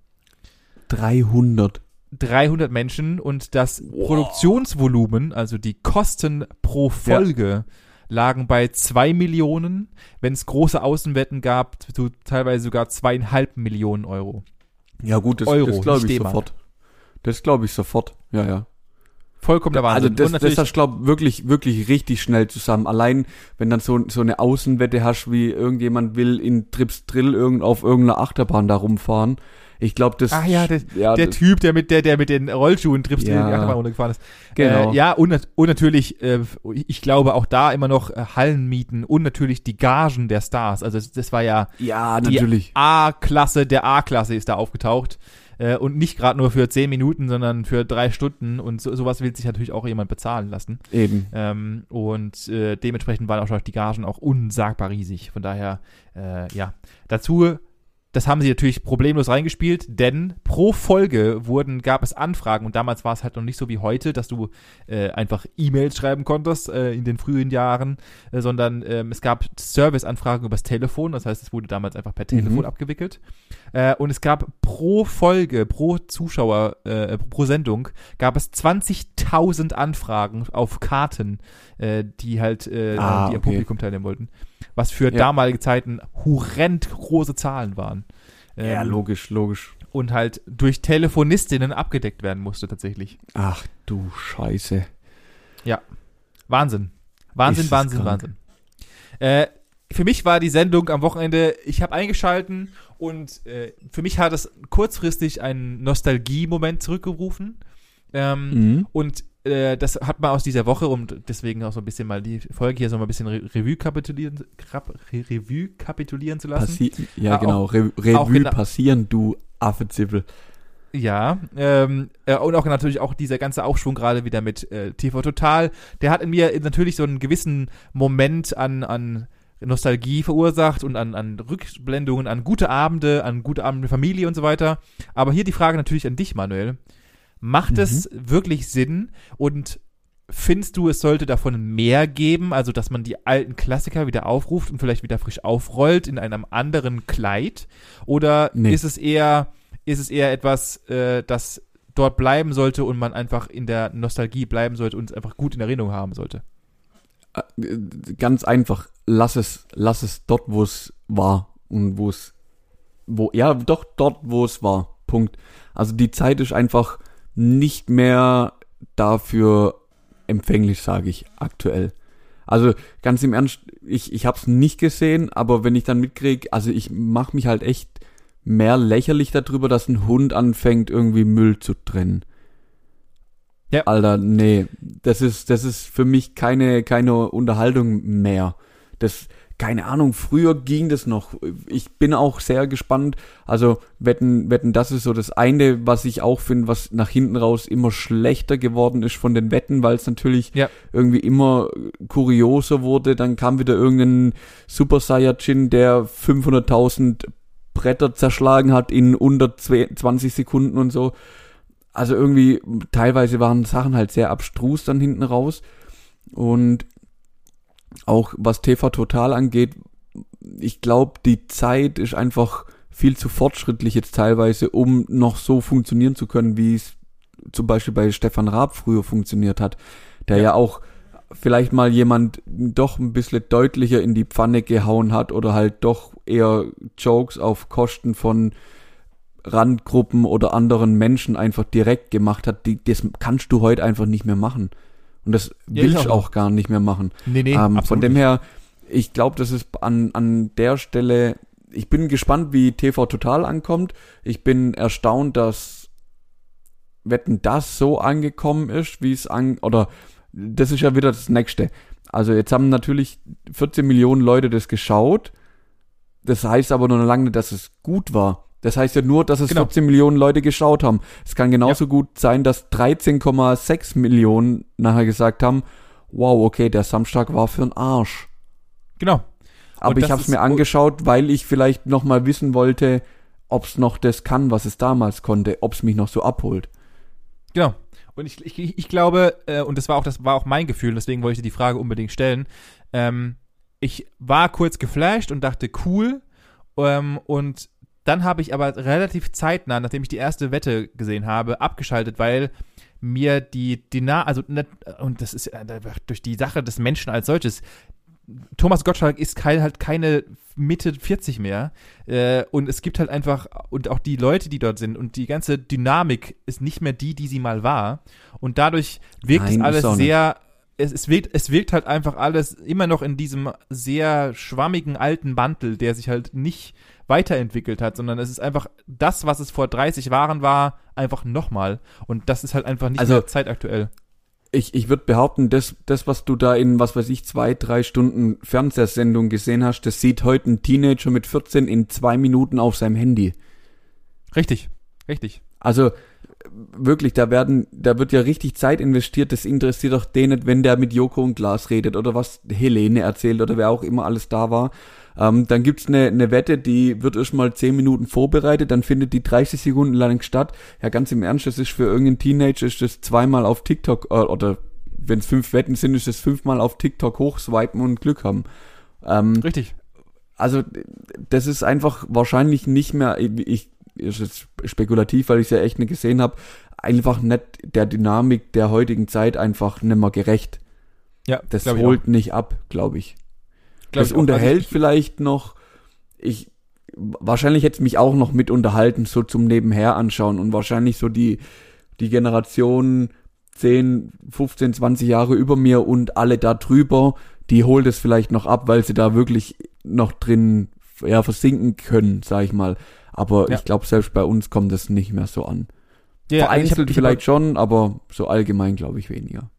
300. 300 Menschen und das Wow. Produktionsvolumen, also die Kosten pro Folge, lagen bei 2 Millionen. Wenn es große Außenwetten gab, so teilweise sogar zweieinhalb Millionen Euro. Ja gut, das, Euro, das glaube ich sofort. Das glaube ich sofort. Ja, ja. Vollkommener Also Wahnsinn. das, und das natürlich, hast glaube wirklich, wirklich richtig schnell zusammen. Allein, wenn dann so, so eine Außenwette hast, wie irgendjemand will in Trips Drill irgend, auf irgendeiner Achterbahn da rumfahren. Ich glaube, das... Ach ja, der- ja, der das, Typ, der mit der, der mit den Rollschuhen trippst, Ja. die Achterbahn runtergefahren ist. Genau. Äh, ja, und, und natürlich, äh, ich glaube auch da immer noch äh, Hallenmieten und natürlich die Gagen der Stars. Also das, das war ja ja, die natürlich. A-Klasse der A-Klasse ist da aufgetaucht. Äh, und nicht gerade nur für 10 Minuten, sondern für drei Stunden. Und so, sowas will sich natürlich auch jemand bezahlen lassen. Eben. Ähm, und äh, dementsprechend waren auch die Gagen auch unsagbar riesig. Von daher, äh, ja. Dazu, das haben sie natürlich problemlos reingespielt, denn pro Folge wurden, gab es Anfragen und damals war es halt noch nicht so wie heute, dass du äh, einfach E-Mails schreiben konntest äh, in den frühen Jahren, äh, sondern ähm, es gab Serviceanfragen übers Telefon, das heißt, es wurde damals einfach per Telefon Mhm. abgewickelt. Äh, und es gab pro Folge, pro Zuschauer, äh, pro Sendung, gab es 20.000 Anfragen auf Karten, äh, die halt, Ah, die am okay. Publikum teilnehmen wollten. Was für Ja. damalige Zeiten horrend große Zahlen waren. Ja, Ähm, logisch, logisch. und halt durch Telefonistinnen abgedeckt werden musste tatsächlich. Ach du Scheiße. Wahnsinn. Wahnsinn, das Wahnsinn, krank. Wahnsinn. Äh, für mich war die Sendung am Wochenende, ich habe eingeschalten und äh, für mich hat es kurzfristig einen Nostalgie-Moment zurückgerufen. Ähm, Mhm. Und äh, das hat man aus dieser Woche, um deswegen auch so ein bisschen mal die Folge hier so mal ein bisschen Re Revue kapitulieren, Krab- Re Revue kapitulieren zu lassen. Passi ja, Ah, genau. Re Revue gena- passieren, du Affezippel. Ja, ähm, äh, und auch natürlich auch dieser ganze Aufschwung gerade wieder mit äh, TV Total, der hat in mir natürlich so einen gewissen Moment an, an Nostalgie verursacht und an, an Rückblendungen, an gute Abende, an gute Abende mit Familie und so weiter. Aber hier die Frage natürlich an dich, Manuel. Macht Mhm. es wirklich Sinn und findest du, es sollte davon mehr geben, also dass man die alten Klassiker wieder aufruft und vielleicht wieder frisch aufrollt in einem anderen Kleid? Oder Nee. ist es eher, ist es eher etwas, äh, das dort bleiben sollte und man einfach in der Nostalgie bleiben sollte und es einfach gut in Erinnerung haben sollte? Äh, Ganz einfach. Lass es, lass es dort, wo es war. Und wo es, wo, ja, doch dort, wo es war. Punkt. Also die Zeit ist einfach nicht mehr dafür empfänglich, sage ich aktuell. Also ganz im Ernst, ich, ich habe es nicht gesehen, aber wenn ich dann mitkrieg, also ich mache mich halt echt mehr lächerlich darüber, dass ein Hund anfängt, irgendwie Müll zu trennen. Ja. Alter, nee, das ist, das ist für mich keine, keine Unterhaltung mehr. Das, keine Ahnung, früher ging das noch. Ich bin auch sehr gespannt. Also, wetten, wetten, das ist so das eine, was ich auch finde, was nach hinten raus immer schlechter geworden ist von den Wetten, weil es natürlich Ja. irgendwie immer kurioser wurde. Dann kam wieder irgendein Super Saiyajin, der 500.000 Bretter zerschlagen hat in unter zwei- 20 Sekunden und so. Also irgendwie, teilweise waren Sachen halt sehr abstrus dann hinten raus. Und auch was TV Total angeht, ich glaube, die Zeit ist einfach viel zu fortschrittlich jetzt teilweise, um noch so funktionieren zu können, wie es zum Beispiel bei Stefan Raab früher funktioniert hat, der Ja. ja, auch vielleicht mal jemand doch ein bisschen deutlicher in die Pfanne gehauen hat oder halt doch eher Jokes auf Kosten von Randgruppen oder anderen Menschen einfach direkt gemacht hat, die, das kannst du heute einfach nicht mehr machen. Und das Ja, ich willst du auch auch gar nicht mehr machen. Nee, nee, ähm, von dem her, ich glaube, das ist an, an der Stelle, ich bin gespannt, wie TV Total ankommt. Ich bin erstaunt, dass Wetten das so angekommen ist, wie es an, oder das ist ja wieder das nächste. Also jetzt haben natürlich 14 Millionen Leute das geschaut. Das heißt aber noch lange nicht, dass es gut war. Das heißt ja nur, dass es Genau. 14 Millionen Leute geschaut haben. Es kann genauso gut sein, dass 13,6 Millionen nachher gesagt haben, wow, okay, der Samstag war für einen Arsch. Genau. Aber Und ich habe es mir angeschaut, weil ich vielleicht noch mal wissen wollte, ob es noch das kann, was es damals konnte, ob es mich noch so abholt. Genau. Und ich, ich, ich glaube, äh, und das war auch das war auch mein Gefühl, deswegen wollte ich die Frage unbedingt stellen. Ähm, ich war kurz geflasht und dachte, cool. Ähm, und dann habe ich aber relativ zeitnah, nachdem ich die erste Wette gesehen habe, abgeschaltet, weil mir die Dina, also nicht, und das ist durch die Sache des Menschen als solches. Thomas Gottschalk ist kein, halt keine Mitte 40 mehr. Äh, und es gibt halt einfach, und auch die Leute, die dort sind, und die ganze Dynamik ist nicht mehr die, die sie mal war. Und dadurch wirkt Nein, es alles sehr, es, es, wirkt, es wirkt halt einfach alles immer noch in diesem sehr schwammigen alten Mantel, der sich halt nicht weiterentwickelt hat, sondern es ist einfach das, was es vor 30 Jahren war, einfach nochmal. Und das ist halt einfach nicht Also- mehr zeitaktuell. Ich, ich würde behaupten, das, das, was du da in, was weiß ich, zwei, drei Stunden Fernsehsendung gesehen hast, das sieht heute ein Teenager mit 14 in zwei Minuten auf seinem Handy. Richtig, richtig. Also wirklich, da werden, da wird ja richtig Zeit investiert. Das interessiert doch den nicht, wenn der mit Joko und Glas redet oder was Helene erzählt oder wer auch immer alles da war. Ähm, dann gibt's eine, eine Wette, die wird erstmal 10 Minuten vorbereitet, dann findet die 30 Sekunden lang statt. Ja, ganz im Ernst, das ist für irgendeinen Teenager ist das zweimal auf TikTok äh, oder wenn es fünf Wetten sind, ist das fünfmal auf TikTok hochswipen und Glück haben. Ähm, Richtig. also das ist einfach wahrscheinlich nicht mehr, ich ist jetzt spekulativ, weil ich es ja echt nicht gesehen habe, einfach nicht der Dynamik der heutigen Zeit einfach nicht mehr gerecht. Ja, Das ich holt nicht ab, glaube ich. Glaub das auch. unterhält Also ich- vielleicht noch. Ich wahrscheinlich hätte mich auch noch mit unterhalten, so zum Nebenher anschauen und wahrscheinlich so die die Generation 10, 15, 20 Jahre über mir und alle da drüber, die holt es vielleicht noch ab, weil sie da wirklich noch drin ja, versinken können, sag ich mal. Aber Ja. ich glaube, selbst bei uns kommt das nicht mehr so an. Ja, also Vereinzelt hab- vielleicht schon, aber so allgemein glaube ich weniger.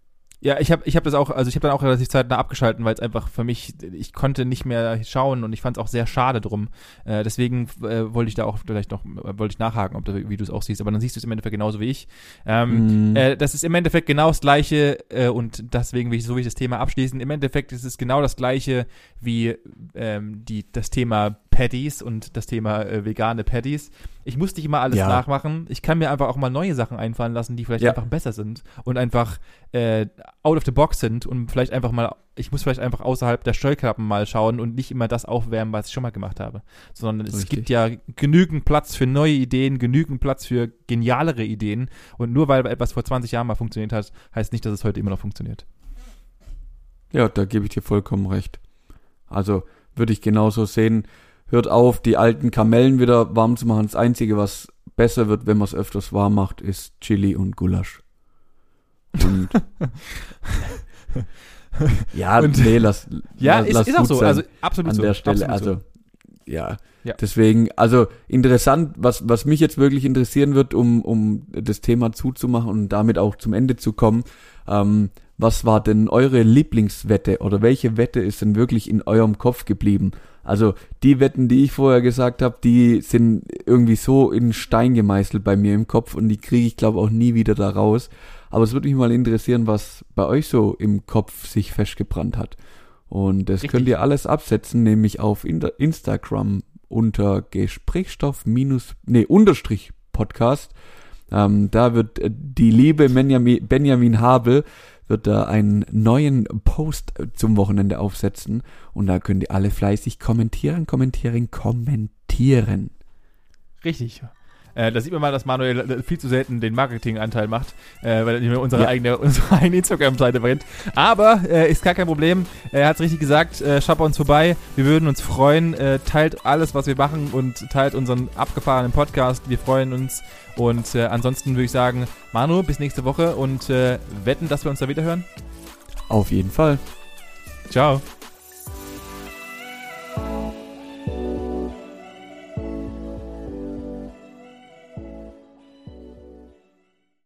Ja, ich habe ich hab das auch, also ich habe dann auch relativ zeitnah abgeschalten, weil es einfach für mich, ich konnte nicht mehr schauen und ich fand es auch sehr schade drum. Äh, deswegen äh, wollte ich da auch vielleicht noch, äh, wollte ich nachhaken, ob du, wie du es auch siehst, aber dann siehst du es im Endeffekt genauso wie ich. Ähm, Mm. äh, das ist im Endeffekt genau das gleiche äh, und deswegen will ich so will ich das Thema abschließen. Im Endeffekt ist es genau das gleiche wie ähm, die, das Thema Patties und das Thema äh, vegane Patties. Ich muss nicht immer alles Ja. nachmachen. Ich kann mir einfach auch mal neue Sachen einfallen lassen, die vielleicht Ja. einfach besser sind und einfach äh, out of the box sind und vielleicht einfach mal, ich muss vielleicht einfach außerhalb der Scheuklappen mal schauen und nicht immer das aufwärmen, was ich schon mal gemacht habe. Sondern es Richtig. gibt ja genügend Platz für neue Ideen, genügend Platz für genialere Ideen. Und nur weil etwas vor 20 Jahren mal funktioniert hat, heißt nicht, dass es heute immer noch funktioniert. Ja, da gebe ich dir vollkommen recht. Also würde ich genauso sehen. Hört auf, die alten Kamellen wieder warm zu machen. Das Einzige, was besser wird, wenn man es öfters warm macht, ist Chili und Gulasch. Und ja, Und- nee, lass, Ja, lass, ist, lass ist auch so. Also absolut an so. der Stelle. absolut so. Also ja. Ja. Deswegen, also interessant, was, was mich jetzt wirklich interessieren wird, um, um das Thema zuzumachen und damit auch zum Ende zu kommen. Ähm, was war denn eure Lieblingswette oder welche Wette ist denn wirklich in eurem Kopf geblieben? Also die Wetten, die ich vorher gesagt habe, die sind irgendwie so in Stein gemeißelt bei mir im Kopf und die kriege ich glaube auch nie wieder da raus. Aber es würde mich mal interessieren, was bei euch so im Kopf sich festgebrannt hat. Und das Richtig. könnt ihr alles absetzen, nämlich auf Instagram unter Gesprächsstoff minus, nee, Unterstrich Podcast. Ähm, da wird äh, die liebe Benjamin, Benjamin Habel wird da einen neuen Post äh, zum Wochenende aufsetzen und da könnt ihr alle fleißig kommentieren, kommentieren, kommentieren. Richtig. Äh, da sieht man mal, dass Manuel äh, viel zu selten den Marketinganteil macht, äh, weil er nicht mehr unsere Ja. eigene, unsere eigene Instagram-Seite brennt. Aber äh, ist gar kein Problem. Er hat es richtig gesagt. Äh, schaut bei uns vorbei. Wir würden uns freuen. Äh, teilt alles, was wir machen und teilt unseren abgefahrenen Podcast. Wir freuen uns. Und äh, ansonsten würde ich sagen, Manu, bis nächste Woche und äh, wetten, dass wir uns da wieder hören. Auf jeden Fall. Ciao.